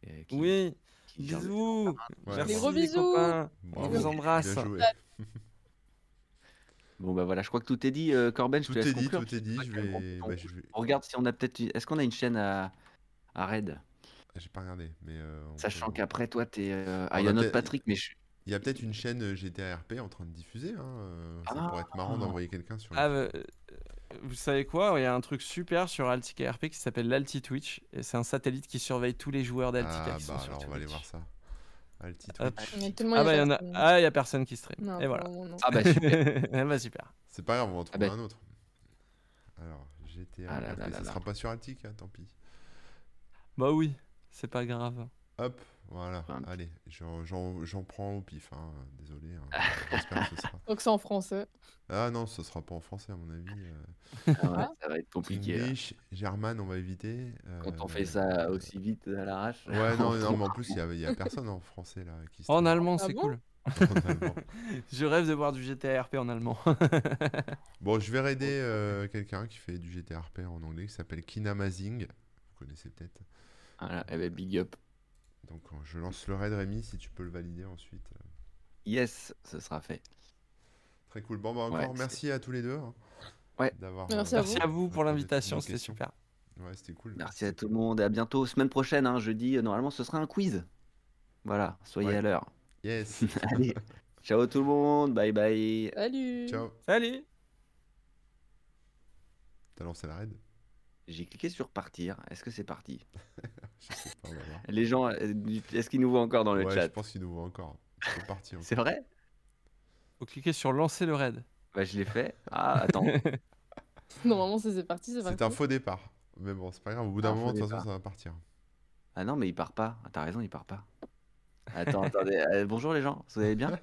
euh, qui- Oui, qui bisous. Ouais, Merci gros les bisous. copains. Bravo. vous embrasse. Bien joué. Bon, bah voilà, je crois que tout est dit. Euh, Corben, je Tout te laisse est dit, conclure. tout est dit. Je on- vais. on- bah, je vais- On regarde si on a peut-être. Est-ce qu'on a une chaîne à, à Raid J'ai pas regardé, mais. euh, on Sachant peut- qu'après, toi, t'es. euh, On Ah, il y a a notre Patrick, mais je. Il y a peut-être une chaîne euh, GTRP en train de diffuser. Hein. euh, Ça Ah. pourrait être marrant d'envoyer quelqu'un sur. Ah, le- euh, vous savez quoi Il y a un truc super sur Altica RP qui s'appelle l'Alti Twitch. Et c'est un satellite qui surveille tous les joueurs d'Altica Ah qui sont bah sur alors on va aller voir ça. Alti Hop. Twitch. Il y a tellement Ah bah il y en a, personne. ah il y a personne qui stream. Non, et voilà. non. Ah, bah <laughs> super. <laughs> Bah super. C'est pas grave, on va en trouver bah. un autre. Alors, GTRP, Ah là là là ça là. sera pas sur Altic, hein, tant pis. Bah oui, c'est pas grave. Hop, voilà. Allez, j'en- prends au pif. hein, Désolé. hein, J'espère que ce sera. <laughs> Donc c'est en français. Ah non, ce sera pas en français à mon avis. euh. Ah ouais, ça va être compliqué. English, German, on va éviter. Quand on euh, fait ça aussi vite à l'arrache. Ouais, non, <laughs> on non, mais en plus, il y a, personne en français là qui En stream. allemand, Ah c'est bon cool. En. <laughs> Je rêve de voir du GTA RP en allemand. Bon, je vais raider euh, quelqu'un qui fait du GTRP en anglais qui s'appelle Kinamazing. Vous connaissez peut-être. Voilà, eh ben, big up. Donc, euh, je lance le raid Rémi si tu peux le valider ensuite. Yes, ce sera fait. Très cool. Bon, bah, encore Ouais, merci à tous les deux. hein, Ouais. D'avoir. Merci à Merci à vous pour l'invitation, c'était super. Ouais, c'était cool. Merci à tout le monde et à bientôt. Semaine prochaine, hein, jeudi, euh, normalement, ce sera un quiz. Voilà, soyez Ouais. à l'heure. Yes. <laughs> Allez, ciao tout le monde. Bye bye. Salut. Ciao. Salut T'as lancé la raid? J'ai cliqué sur partir. Est-ce que c'est parti? <laughs> Je sais pas. <laughs> Les gens, euh, est-ce qu'ils nous voient encore dans le Ouais, je chat pense qu'il nous voit encore. C'est parti. C'est vrai? Faut cliquer sur lancer le raid. Bah, je l'ai fait. <laughs> Ah, attends. Normalement c'est c'est parti, c'est C'est parti. un faux départ. Mais bon, c'est pas grave. Au bout d'un Un moment, de toute façon, ça va partir. Ah non, mais il part pas. Ah, T'as raison, il part pas. Attends, attendez. euh, bonjour les gens, vous allez bien?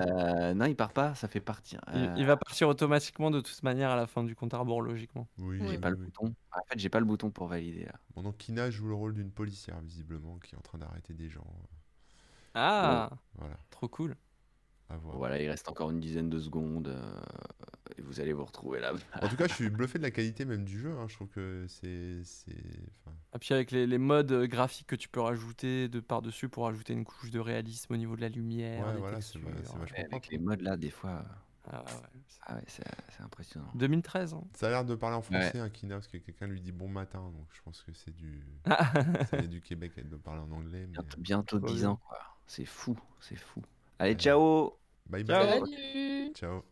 Euh, Non, il part pas, ça fait partir. Il, Euh, il va partir automatiquement de toute manière à la fin du compte à rebours, logiquement. Oui, J'ai oui, pas le oui. bouton. En fait, j'ai pas le bouton pour valider là. Bon, donc Kina joue le rôle d'une policière, visiblement, qui est en train d'arrêter des gens. Ah, Voilà, trop cool. à voir. Voilà, il reste encore une dizaine de secondes euh, et vous allez vous retrouver là. En tout cas, je suis bluffé de la qualité même du jeu. hein. Je trouve que c'est. c'est- enfin, Et puis avec les, les modes euh, graphiques que tu peux rajouter de par-dessus pour ajouter une couche de réalisme au niveau de la lumière, Ouais, des voilà, c'est textures. c'est vachement Ouais, avec propre. les modes là, des fois. Ah ouais. Ah ouais, c'est c'est impressionnant. 2013. Hein. Ça a l'air de parler en français, un Kina, parce que quelqu'un lui dit bon matin, donc je pense que c'est du. <laughs> Ah. vient du Québec, elle doit parler en anglais. Mais... Bientôt, bientôt Trop 10 bien. ans, quoi. C'est fou, c'est fou. Allez, Ouais. ciao Bye bye. Salut Ciao.